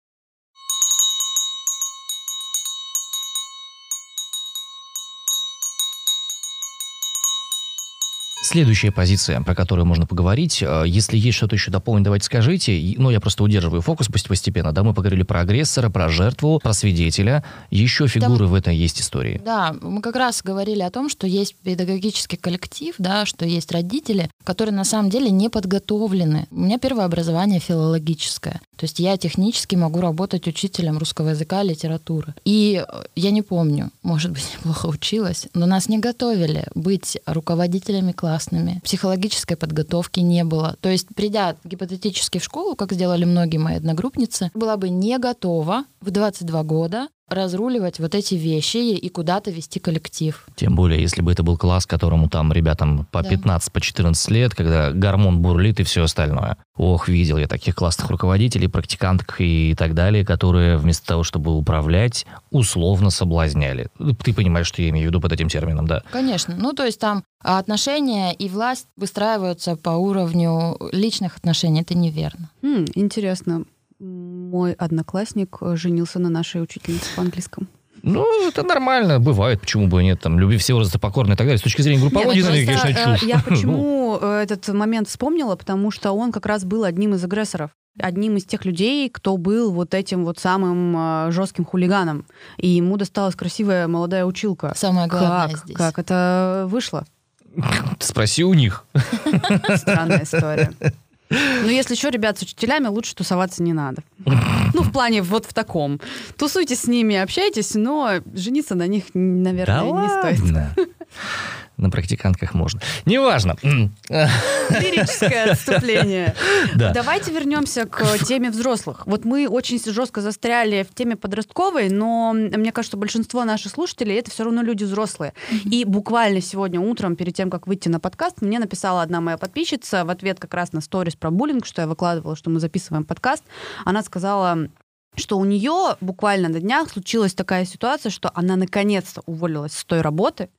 Следующая позиция, про которую можно поговорить, э, если есть что-то еще дополнить, давайте скажите. И- Ну, я просто удерживаю фокус пусть постепенно. Да, мы поговорили про агрессора, про жертву, про свидетеля. Еще фигуры в этой есть истории.
Да, мы как раз говорили о том, что есть педагогический коллектив, да, что есть родители, которые на самом деле не подготовлены. У меня первое образование филологическое. То есть я технически могу работать учителем русского языка и литературы. И э, я не помню, может быть, неплохо училась, но нас не готовили быть руководителями классными. Психологической подготовки не было. То есть, придя гипотетически в школу, как сделали многие мои одногруппницы, была бы не готова в 22 года разруливать вот эти вещи и куда-то вести коллектив.
Тем более, если бы это был класс, которому там ребятам по
Да.
15, по 14 лет, когда гормон бурлит и все остальное. Ох, видел я таких классных руководителей, практиканток и так далее, которые вместо того, чтобы управлять, условно соблазняли. Ты понимаешь, что я имею в виду под этим термином, да?
Конечно. Ну, то есть там отношения и власть выстраиваются по уровню личных отношений. Это неверно.
М, Интересно. Мой одноклассник э, женился на нашей учительнице по английскому.
Ну, это нормально, бывает, почему бы и нет, там, люби все возраста покорно и так далее. С точки зрения групповой
Нет,
динамики,
просто,
конечно, чушь.
Я
Ну,
почему э, этот момент вспомнила? Потому что он как раз был одним из агрессоров. одним из тех людей, кто был вот этим вот самым э, жестким хулиганом. И ему досталась красивая молодая училка.
Самое главное
как,
здесь.
как это вышло?
Спроси у них.
Странная история. Ну, если что, ребят, с учителями лучше тусоваться не надо. Ну, в плане вот в таком. Тусуйтесь с ними, общайтесь, но жениться на них, наверное, не стоит.
На практикантках можно. Неважно.
Лирическое отступление.
Да.
Давайте вернемся к теме взрослых. Вот мы очень жестко застряли в теме подростковой, но мне кажется, большинство наших слушателей это все равно люди взрослые. И буквально сегодня утром, перед тем, как выйти на подкаст, мне написала одна моя подписчица в ответ как раз на сторис про буллинг, что я выкладывала, что мы записываем подкаст. Она сказала, что у нее буквально на днях случилась такая ситуация, что она наконец-то уволилась с той работы,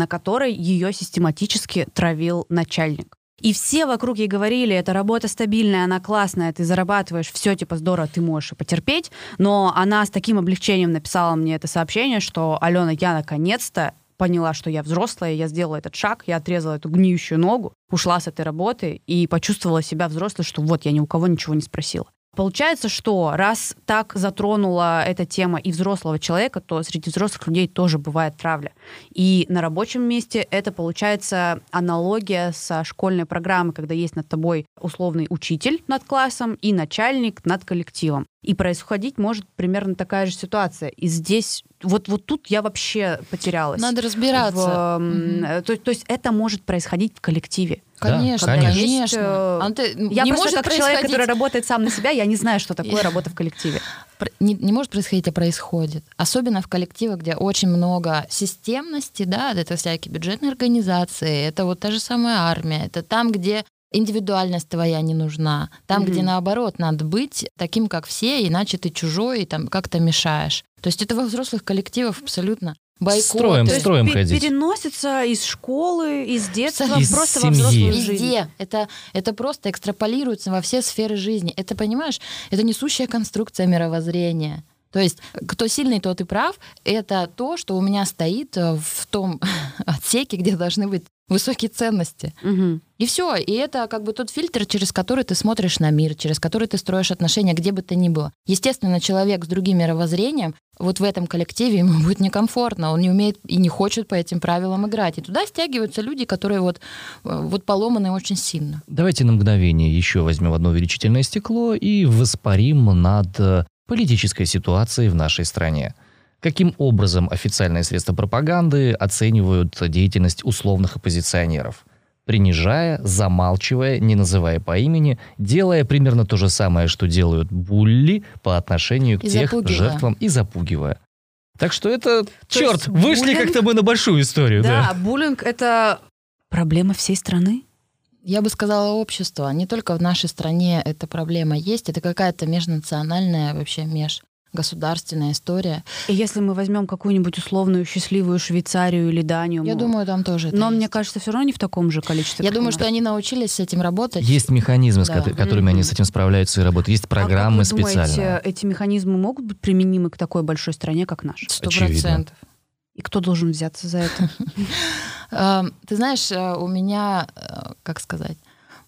на которой ее систематически травил начальник. И все вокруг ей говорили, эта работа стабильная, она классная, ты зарабатываешь, все типа здорово, ты можешь и потерпеть. Но она с таким облегчением написала мне это сообщение, что Алена, я наконец-то поняла, что я взрослая, я сделала этот шаг, я отрезала эту гниющую ногу, ушла с этой работы и почувствовала себя взрослой, что вот я ни у кого ничего не спросила. Получается, что раз так затронула эта тема и взрослого человека, то среди взрослых людей тоже бывает травля. И на рабочем месте это получается аналогия со школьной программой, когда есть над тобой условный учитель над классом и начальник над коллективом. И происходить может примерно такая же ситуация. И здесь, вот, вот тут я вообще потерялась.
Надо разбираться.
В, э, то, то есть это может происходить в коллективе.
Да,
Конечно,
конечно.
конечно.
Есть, э,
А
Я
не
просто
может
как человек,
происходить-
который работает сам на себя, я не знаю, что такое работа в коллективе.
Не, не может происходить, а происходит. Особенно в коллективах, где очень много системности, да, это всякие бюджетные организации, это вот та же самая армия, это там, где индивидуальность твоя не нужна, там,
Мгм.
где наоборот надо быть таким, как все, иначе ты чужой и там как-то мешаешь. То есть это во взрослых коллективах абсолютно бойкот.
Строим,
То есть
строим
пе-
ходить.
переносится из школы, из детства,
Из
просто во
семьи.
взрослую жизнь.
Везде. Это, это просто экстраполируется во все сферы жизни. Это, понимаешь, это несущая конструкция мировоззрения. То есть, кто сильный, тот и прав. Это то, что у меня стоит э, в том отсеке, где должны быть высокие ценности.
Мгм.
И все. И это как бы тот фильтр, через который ты смотришь на мир, через который ты строишь отношения, где бы то ни было. Естественно, человек с другим мировоззрением, вот в этом коллективе ему будет некомфортно, он не умеет и не хочет по этим правилам играть. И туда стягиваются люди, которые вот, э, вот поломаны очень сильно.
Давайте на мгновение еще возьмем одно увеличительное стекло и воспарим над э, политической ситуацией в нашей стране. Каким образом официальные средства пропаганды оценивают деятельность условных оппозиционеров? Принижая, замалчивая, не называя по имени, делая примерно то же самое, что делают булли по отношению к
И
тех
запугивая.
жертвам и запугивая. Так что это, черт,
есть
вышли
буллинг-
как-то мы на большую историю.
Да,
Да.
буллинг — это проблема всей страны.
Я бы сказала общество. Не только в нашей стране эта проблема есть, это какая-то межнациональная, вообще межгосударственная история.
И если мы возьмем какую-нибудь условную счастливую Швейцарию или Данию,
Я
мы-
думаю, там тоже это
но мне
есть.
кажется, все равно не в таком же количестве.
Я думаю, что они научились с этим работать.
Есть механизмы, с
Да.
кото- которыми они с этим справляются и работают. Есть программы
а как вы
специальные.
думаете, эти механизмы могут быть применимы к такой большой стране, как наша?
Сто
Очевидно.
процентов.
И кто должен взяться за это?
А, Ты знаешь, а, у меня, а, как сказать,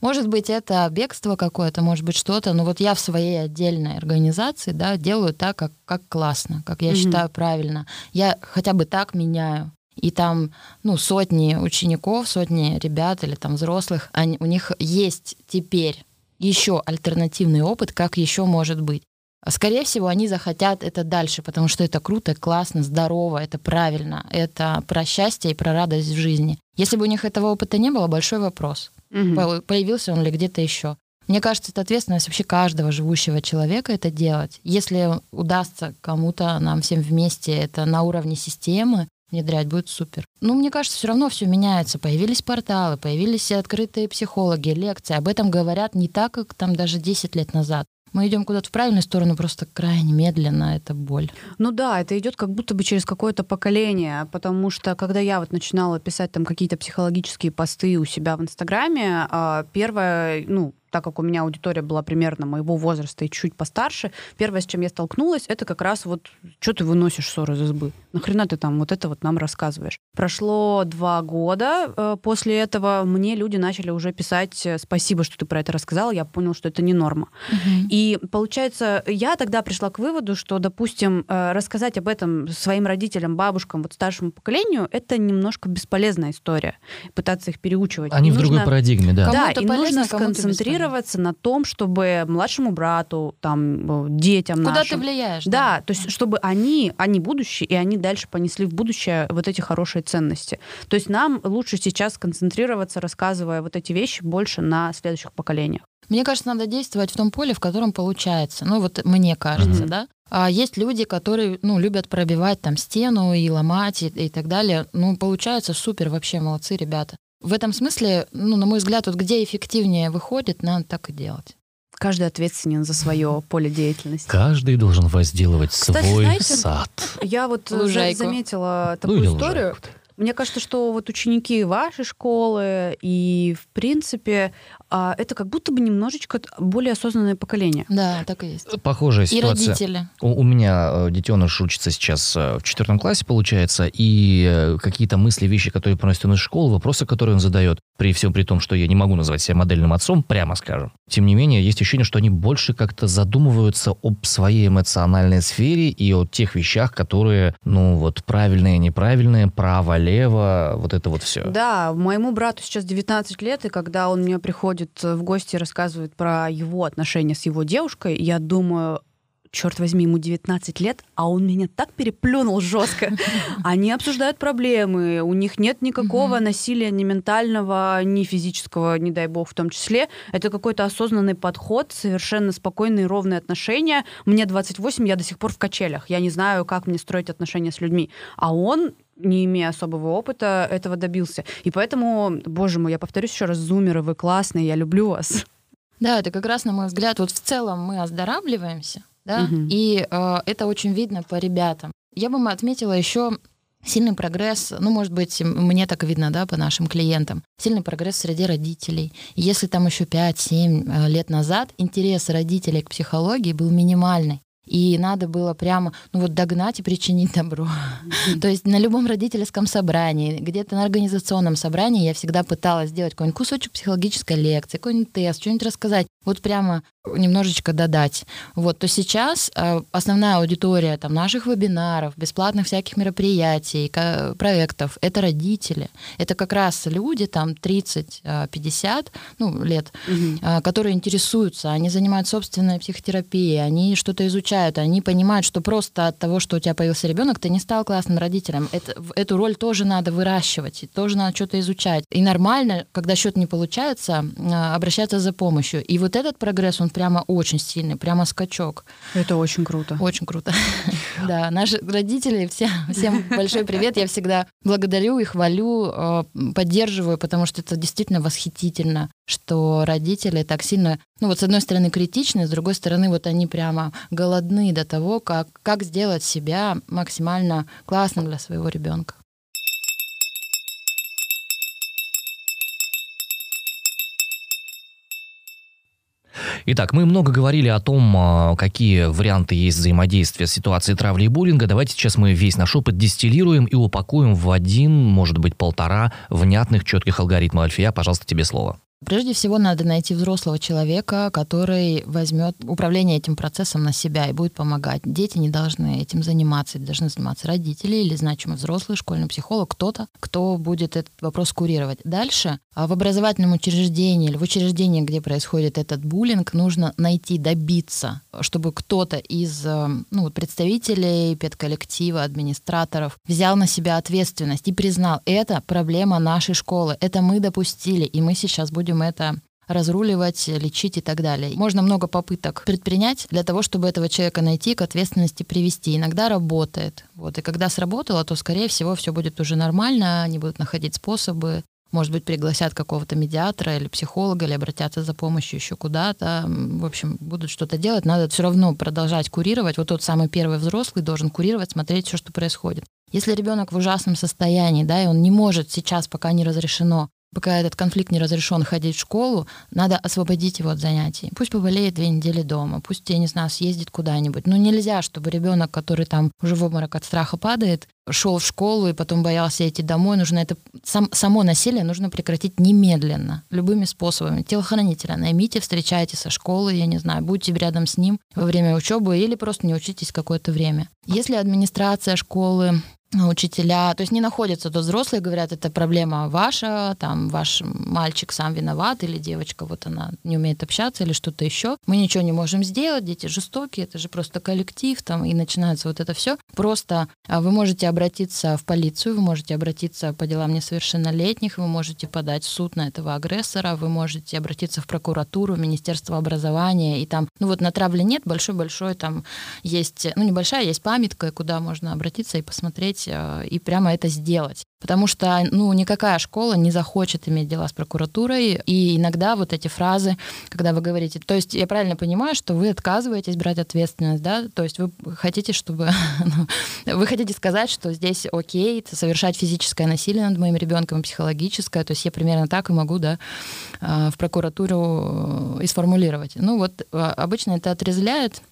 может быть, это бегство какое-то, может быть, что-то, но вот я в своей отдельной организации, да, делаю так, как, как классно, как я
Мгм.
считаю правильно. Я хотя бы так меняю. И там, ну, сотни учеников, сотни ребят или там взрослых, они, у них есть теперь еще альтернативный опыт, как еще может быть. А Скорее всего, они захотят это дальше, потому что это круто, классно, здорово, это правильно, это про счастье и про радость в жизни. Если бы у них этого опыта не было, большой вопрос. По- Появился он ли где-то еще. Мне кажется, это ответственность вообще каждого живущего человека это делать. Если удастся кому-то, нам всем вместе, это на уровне системы внедрять, будет супер. Ну, мне кажется, все равно все меняется. Появились порталы, появились открытые психологи, лекции. Об этом говорят не так, как там даже 10 лет назад. Мы идем куда-то в правильную сторону, просто крайне медленно, это боль.
Ну да, это идет как будто бы через какое-то поколение, потому что когда я вот начинала писать там какие-то психологические посты у себя в Инстаграме, а, первое, ну, так как у меня аудитория была примерно моего возраста и чуть постарше, первое, с чем я столкнулась, это как раз вот, что ты выносишь ссоры из избы? Нахрена ты там вот это вот нам рассказываешь? Прошло два года э, после этого, мне люди начали уже писать э, «спасибо, что ты про это рассказал, я понял, что это не норма».
Мгм.
И получается, я тогда пришла к выводу, что, допустим, э, рассказать об этом своим родителям, бабушкам, вот старшему поколению, это немножко бесполезная история. Пытаться их переучивать.
Они
И
в другой
нужно-
парадигме, да.
Да,
Кому-то
и
полезно,
нужно
кому-то
сконцентрироваться на том, чтобы младшему брату, там, э, детям
Куда
нашим,
ты влияешь?
да, то есть чтобы они, они будущее, и они дальше понесли в будущее вот эти хорошие ценности. То есть нам лучше сейчас концентрироваться, рассказывая вот эти вещи больше на следующих поколениях.
Мне кажется, надо действовать в том поле, в котором получается. Ну вот мне кажется,
Мгм.
да. А есть люди, которые, ну, любят пробивать там стену и ломать и, и так далее. Ну, получается супер, вообще молодцы ребята. В этом смысле, ну, на мой взгляд, вот где эффективнее выходит, надо так и делать.
Каждый ответственен за свое поле деятельности.
Каждый должен возделывать
Кстати,
свой
знаете,
сад.
Я вот
Лужайку.
заметила
Ну
такую
или
историю.
лужайку.
Мне кажется, что вот ученики вашей школы и, в принципе, а, это как будто бы немножечко более осознанное поколение.
Да, так и есть.
Похожая
И
ситуация.
родители.
У, у меня э, детеныш учится сейчас э, в четвертом классе, получается, и э, какие-то мысли, вещи, которые приносят он из школы, вопросы, которые он задает, при всем при том, что я не могу назвать себя модельным отцом, прямо скажем. Тем не менее, есть ощущение, что они больше как-то задумываются об своей эмоциональной сфере и о тех вещах, которые, ну вот, правильные, неправильные, право, лево, вот это вот все.
Да, моему брату сейчас 19 лет, и когда он мне приходит в гости и рассказывает про его отношения с его девушкой, я думаю, черт возьми, ему 19 лет, а он меня так переплюнул жестко. Они обсуждают проблемы, у них нет никакого насилия ни ментального, ни физического, не дай бог в том числе. Это какой-то осознанный подход, совершенно спокойные, ровные отношения. Мне 28, я до сих пор в качелях. Я не знаю, как мне строить отношения с людьми. А он не имея особого опыта, этого добился. И поэтому, боже мой, я повторюсь еще раз, зумеры, вы классные, я люблю вас.
Да, это как раз, на мой взгляд, вот в целом мы оздоравливаемся, да,
Мгм.
и э, это очень видно по ребятам. Я бы отметила еще сильный прогресс, ну, может быть, мне так видно, да, по нашим клиентам, сильный прогресс среди родителей. Если там еще 5-7 э, лет назад интерес родителей к психологии был минимальный, и надо было прямо, ну вот, догнать и причинить добро. То есть на любом родительском собрании, где-то на организационном собрании я всегда пыталась сделать какой-нибудь кусочек психологической лекции, какой-нибудь тест, что-нибудь рассказать, вот прямо немножечко додать. Вот, то сейчас э, основная аудитория там, наших вебинаров, бесплатных всяких мероприятий, проектов — это родители. Это как раз люди там 30-50 ну, лет, а, которые интересуются, они занимаются собственной психотерапией, они что-то изучают, они понимают, что просто от того, что у тебя появился ребенок, ты не стал классным родителем. Это, эту роль тоже надо выращивать, тоже надо что-то изучать. И нормально, когда что-то не получается, а, обращаться за помощью. И вот этот прогресс, он прямо очень сильный, прямо скачок.
Это очень круто.
Очень круто. Да, наши родители, все, всем большой привет. Я всегда благодарю и хвалю, э, поддерживаю, потому что это действительно восхитительно, что родители так сильно, ну вот с одной стороны критичны, с другой стороны вот они прямо голодны до того, как, как сделать себя максимально классным для своего ребенка.
Итак, мы много говорили о том, а, какие варианты есть взаимодействия с ситуацией травли и буллинга. Давайте сейчас мы весь наш опыт дистиллируем и упакуем в один, может быть, полтора внятных, четких алгоритма. Альфия, пожалуйста, тебе слово.
Прежде всего надо найти взрослого человека, который возьмет управление этим процессом на себя и будет помогать. Дети не должны этим заниматься, должны заниматься родители или значимый взрослый, школьный психолог, кто-то, кто будет этот вопрос курировать. Дальше а, в образовательном учреждении или в учреждении, где происходит этот буллинг, нужно найти, добиться, чтобы кто-то из э, ну, представителей педколлектива, администраторов взял на себя ответственность и признал, это проблема нашей школы, это мы допустили, и мы сейчас будем это разруливать, лечить и так далее. Можно много попыток предпринять для того, чтобы этого человека найти, к ответственности привести. Иногда работает. Вот. И когда сработало, то, скорее всего, все будет уже нормально, они будут находить способы, может быть, пригласят какого-то медиатора или психолога, или обратятся за помощью еще куда-то. В общем, будут что-то делать. Надо все равно продолжать курировать. Вот тот самый первый взрослый должен курировать, смотреть все, что происходит. Если ребенок в ужасном состоянии, да, и он не может сейчас, пока не разрешено, пока этот конфликт не разрешен, ходить в школу, надо освободить его от занятий. Пусть поболеет две недели дома, пусть, я не знаю, съездит куда-нибудь. Но нельзя, чтобы ребенок, который там уже в обморок от страха падает, шел в школу и потом боялся идти домой. Нужно это сам, само насилие нужно прекратить немедленно, любыми способами. Телохранителя наймите, встречайте со школы, я не знаю, будьте рядом с ним во время учебы или просто не учитесь какое-то время. Если администрация школы учителя, то есть не находятся, то взрослые говорят, это проблема ваша, там ваш мальчик сам виноват или девочка вот она не умеет общаться или что-то еще. Мы ничего не можем сделать, дети жестокие, это же просто коллектив там и начинается вот это все. Просто а, вы можете обратиться в полицию, вы можете обратиться по делам несовершеннолетних, вы можете подать в суд на этого агрессора, вы можете обратиться в прокуратуру, в Министерство образования и там, ну вот на травле нет, большой-большой там есть, ну небольшая, есть памятка, куда можно обратиться и посмотреть взять э, и прямо это сделать. Потому что, ну, никакая школа не захочет иметь дела с прокуратурой. И иногда вот эти фразы, когда вы говорите... То есть я правильно понимаю, что вы отказываетесь брать ответственность, да? То есть вы хотите, чтобы... Ну, вы хотите сказать, что здесь окей совершать физическое насилие над моим ребенком психологическое. То есть я примерно так и могу, да, э, в прокуратуру э, и сформулировать. Ну вот обычно это отрезвляет,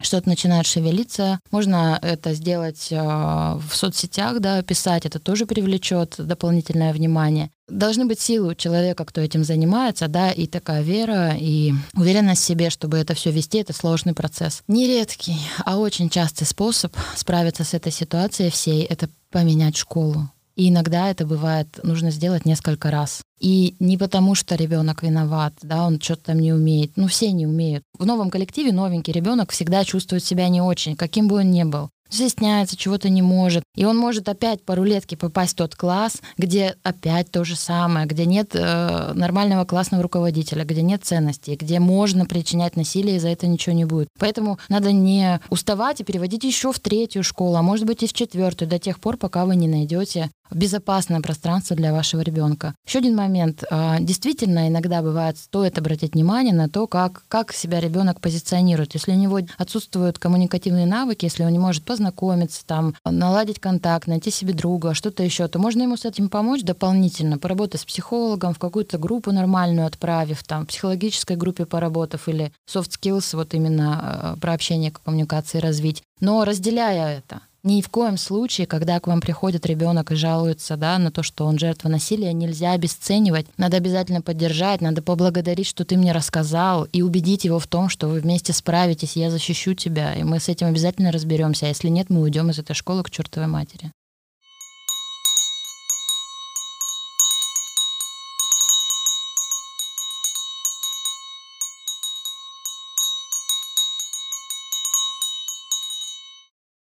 что-то начинает шевелиться. Можно это сделать э, в соцсетях, да, писать, это тоже привлечет дополнительное внимание. Должны быть силы у человека, кто этим занимается, да, и такая вера, и уверенность в себе, чтобы это все вести, это сложный процесс. Не редкий, а очень частый способ справиться с этой ситуацией всей — это поменять школу. И иногда это бывает нужно сделать несколько раз. И не потому, что ребенок виноват, да, он что-то там не умеет. Ну, все не умеют. В новом коллективе новенький ребенок всегда чувствует себя не очень, каким бы он ни был стесняется, чего-то не может. И он может опять по рулетке попасть в тот класс, где опять то же самое, где нет э, нормального классного руководителя, где нет ценностей, где можно причинять насилие, и за это ничего не будет. Поэтому надо не уставать и переводить еще в третью школу, а может быть и в четвертую, до тех пор, пока вы не найдете безопасное пространство для вашего ребенка. Еще один момент. А, действительно, иногда бывает, стоит обратить внимание на то, как, как себя ребенок позиционирует. Если у него отсутствуют коммуникативные навыки, если он не может познакомиться, там, наладить контакт, найти себе друга, что-то еще, то можно ему с этим помочь дополнительно, поработать с психологом, в какую-то группу нормальную отправив, там, в психологической группе поработав или soft skills, вот именно а, про общение, коммуникации развить. Но разделяя это, ни в коем случае, когда к вам приходит ребенок и жалуется да, на то, что он жертва насилия, нельзя обесценивать. Надо обязательно поддержать, надо поблагодарить, что ты мне рассказал, и убедить его в том, что вы вместе справитесь, я защищу тебя, и мы с этим обязательно разберемся. А если нет, мы уйдем из этой школы к чертовой матери.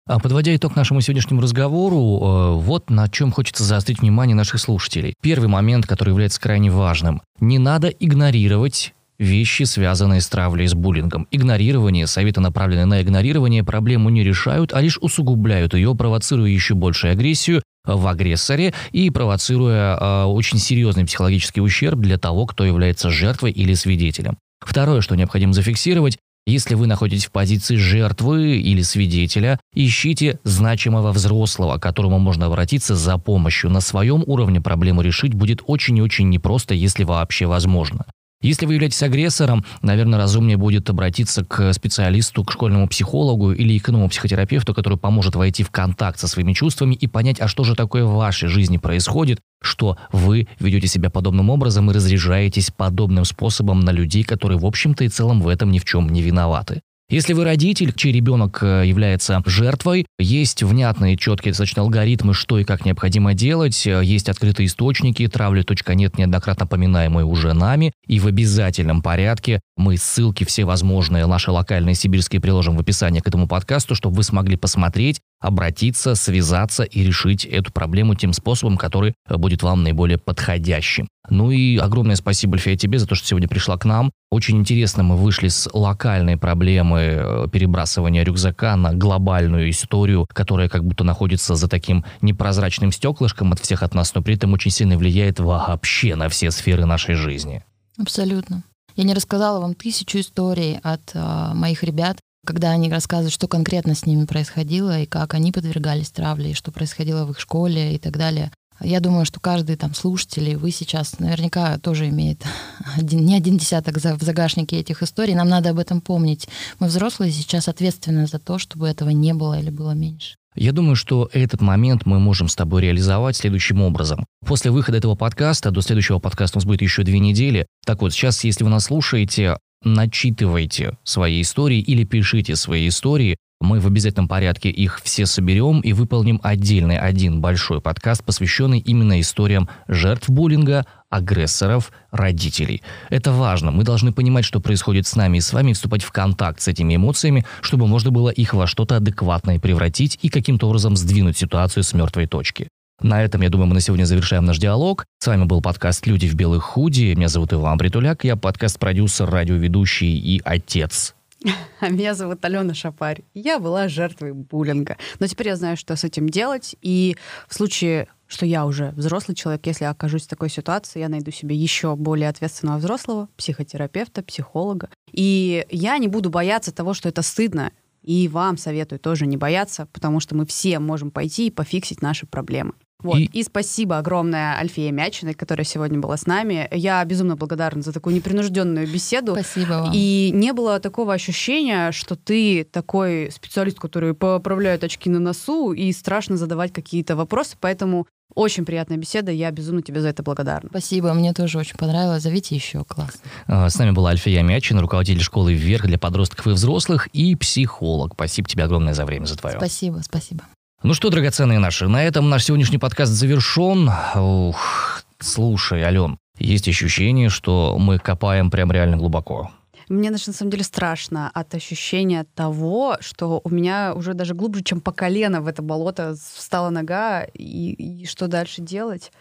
Подводя итог нашему сегодняшнему разговору, э, вот на чем хочется заострить внимание наших слушателей. Первый момент, который является крайне важным. Не надо игнорировать вещи, связанные с травлей, с буллингом. Игнорирование, советы, направленные на игнорирование, проблему не решают, а лишь усугубляют ее, провоцируя еще большую агрессию в агрессоре и провоцируя э, очень серьезный психологический ущерб для того, кто является жертвой или свидетелем. Второе, что необходимо зафиксировать, если вы находитесь в позиции жертвы или свидетеля, ищите значимого взрослого, к которому можно обратиться за помощью. На своем уровне проблему решить будет очень и очень непросто, если вообще возможно. Если вы являетесь агрессором, наверное, разумнее будет обратиться к специалисту, к школьному психологу или иному психотерапевту, который поможет войти в контакт со своими чувствами и понять, а что же такое в вашей жизни происходит, что вы ведете себя подобным образом и разряжаетесь подобным способом на людей, которые, в общем-то и целом, в этом ни в чем не виноваты. Если вы родитель, чей ребенок э, является жертвой, есть внятные, четкие достаточно алгоритмы, что и как необходимо делать, э, есть открытые источники, травли.нет, неоднократно поминаемые уже нами, и в обязательном порядке мы ссылки все возможные, наши локальные сибирские приложим в описании к этому подкасту, чтобы вы смогли посмотреть, обратиться, связаться и решить эту проблему тем способом, который э, будет вам наиболее подходящим. Ну и огромное спасибо, Альфия, тебе за то, что сегодня пришла к нам. Очень интересно, мы вышли с локальной проблемы э, перебрасывания рюкзака на глобальную историю, которая как будто находится за таким непрозрачным стеклышком от всех от нас, но при этом очень сильно влияет вообще на все сферы нашей жизни.
Абсолютно. Я не рассказала вам тысячу историй от э, моих ребят, когда они рассказывают, что конкретно с ними происходило, и как они подвергались травле, и что происходило в их школе и так далее. Я думаю, что каждый там слушатель, вы сейчас наверняка тоже имеет один, не один десяток в загашнике этих историй. Нам надо об этом помнить. Мы взрослые сейчас ответственны за то, чтобы этого не было или было меньше.
Я думаю, что этот момент мы можем с тобой реализовать следующим образом. После выхода этого подкаста, до следующего подкаста у нас будет еще две недели. Так вот, сейчас, если вы нас слушаете, начитывайте свои истории или пишите свои истории. Мы в обязательном порядке их все соберем и выполним отдельный один большой подкаст, посвященный именно историям жертв буллинга, агрессоров, родителей. Это важно. Мы должны понимать, что происходит с нами и с вами, вступать в контакт с этими эмоциями, чтобы можно было их во что-то адекватное превратить и каким-то образом сдвинуть ситуацию с мертвой точки. На этом, я думаю, мы на сегодня завершаем наш диалог. С вами был подкаст «Люди в белых худи». Меня зовут Иван Притуляк. Я подкаст-продюсер, радиоведущий и отец.
А меня зовут Алена Шапарь. Я была жертвой буллинга. Но теперь я знаю, что с этим делать. И в случае, что я уже взрослый человек, если окажусь в такой ситуации, я найду себе еще более ответственного взрослого, психотерапевта, психолога. И я не буду бояться того, что это стыдно. И вам советую тоже не бояться, потому что мы все можем пойти и пофиксить наши проблемы. Вот. И... и спасибо огромное Альфия Мячиной, которая сегодня была с нами. Я безумно благодарна за такую непринужденную беседу.
Спасибо вам.
И не было такого ощущения, что ты такой специалист, который поправляет очки на носу, и страшно задавать какие-то вопросы. Поэтому очень приятная беседа, я безумно тебе за это благодарна.
Спасибо, мне тоже очень понравилось. Зовите еще, класс.
А, с нами была Альфия Мячина, руководитель школы «Вверх» для подростков и взрослых и психолог. Спасибо тебе огромное за время, за твое.
Спасибо, спасибо.
Ну что, драгоценные наши, на этом наш сегодняшний подкаст завершен. Ух, слушай, Ален, есть ощущение, что мы копаем прям реально глубоко.
Мне на самом деле страшно от ощущения того, что у меня уже даже глубже, чем по колено в это болото встала нога, и, и что дальше делать.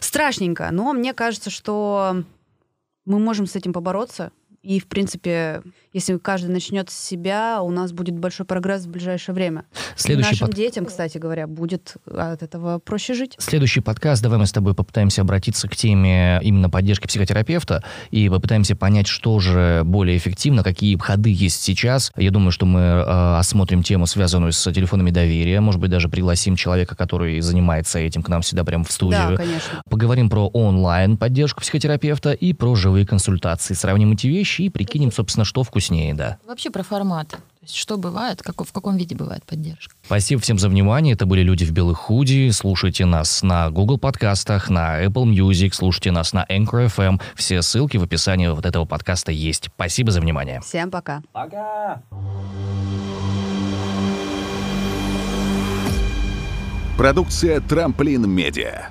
Страшненько, но мне кажется, что мы можем с этим побороться. И, в принципе, если каждый начнет с себя, у нас будет большой прогресс в ближайшее время. Следующий Нашим под... детям, кстати говоря, будет от этого проще жить.
Следующий подкаст, давай мы с тобой попытаемся обратиться к теме именно поддержки психотерапевта и попытаемся понять, что же более эффективно, какие ходы есть сейчас. Я думаю, что мы э, осмотрим тему, связанную с телефонами доверия, может быть, даже пригласим человека, который занимается этим к нам сюда прямо в студию.
Да, конечно.
Поговорим про онлайн поддержку психотерапевта и про живые консультации. Сравним эти вещи и прикинем, собственно, что вкуснее вкуснее, да.
Вообще про форматы. Есть что бывает, как, в каком виде бывает поддержка.
Спасибо всем за внимание. Это были «Люди в белых худи». Слушайте нас на Google подкастах, на Apple Music, слушайте нас на Anchor FM. Все ссылки в описании вот этого подкаста есть. Спасибо за внимание.
Всем пока.
Пока.
Продукция «Трамплин Медиа».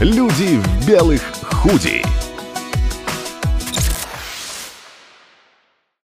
Люди в белых худи.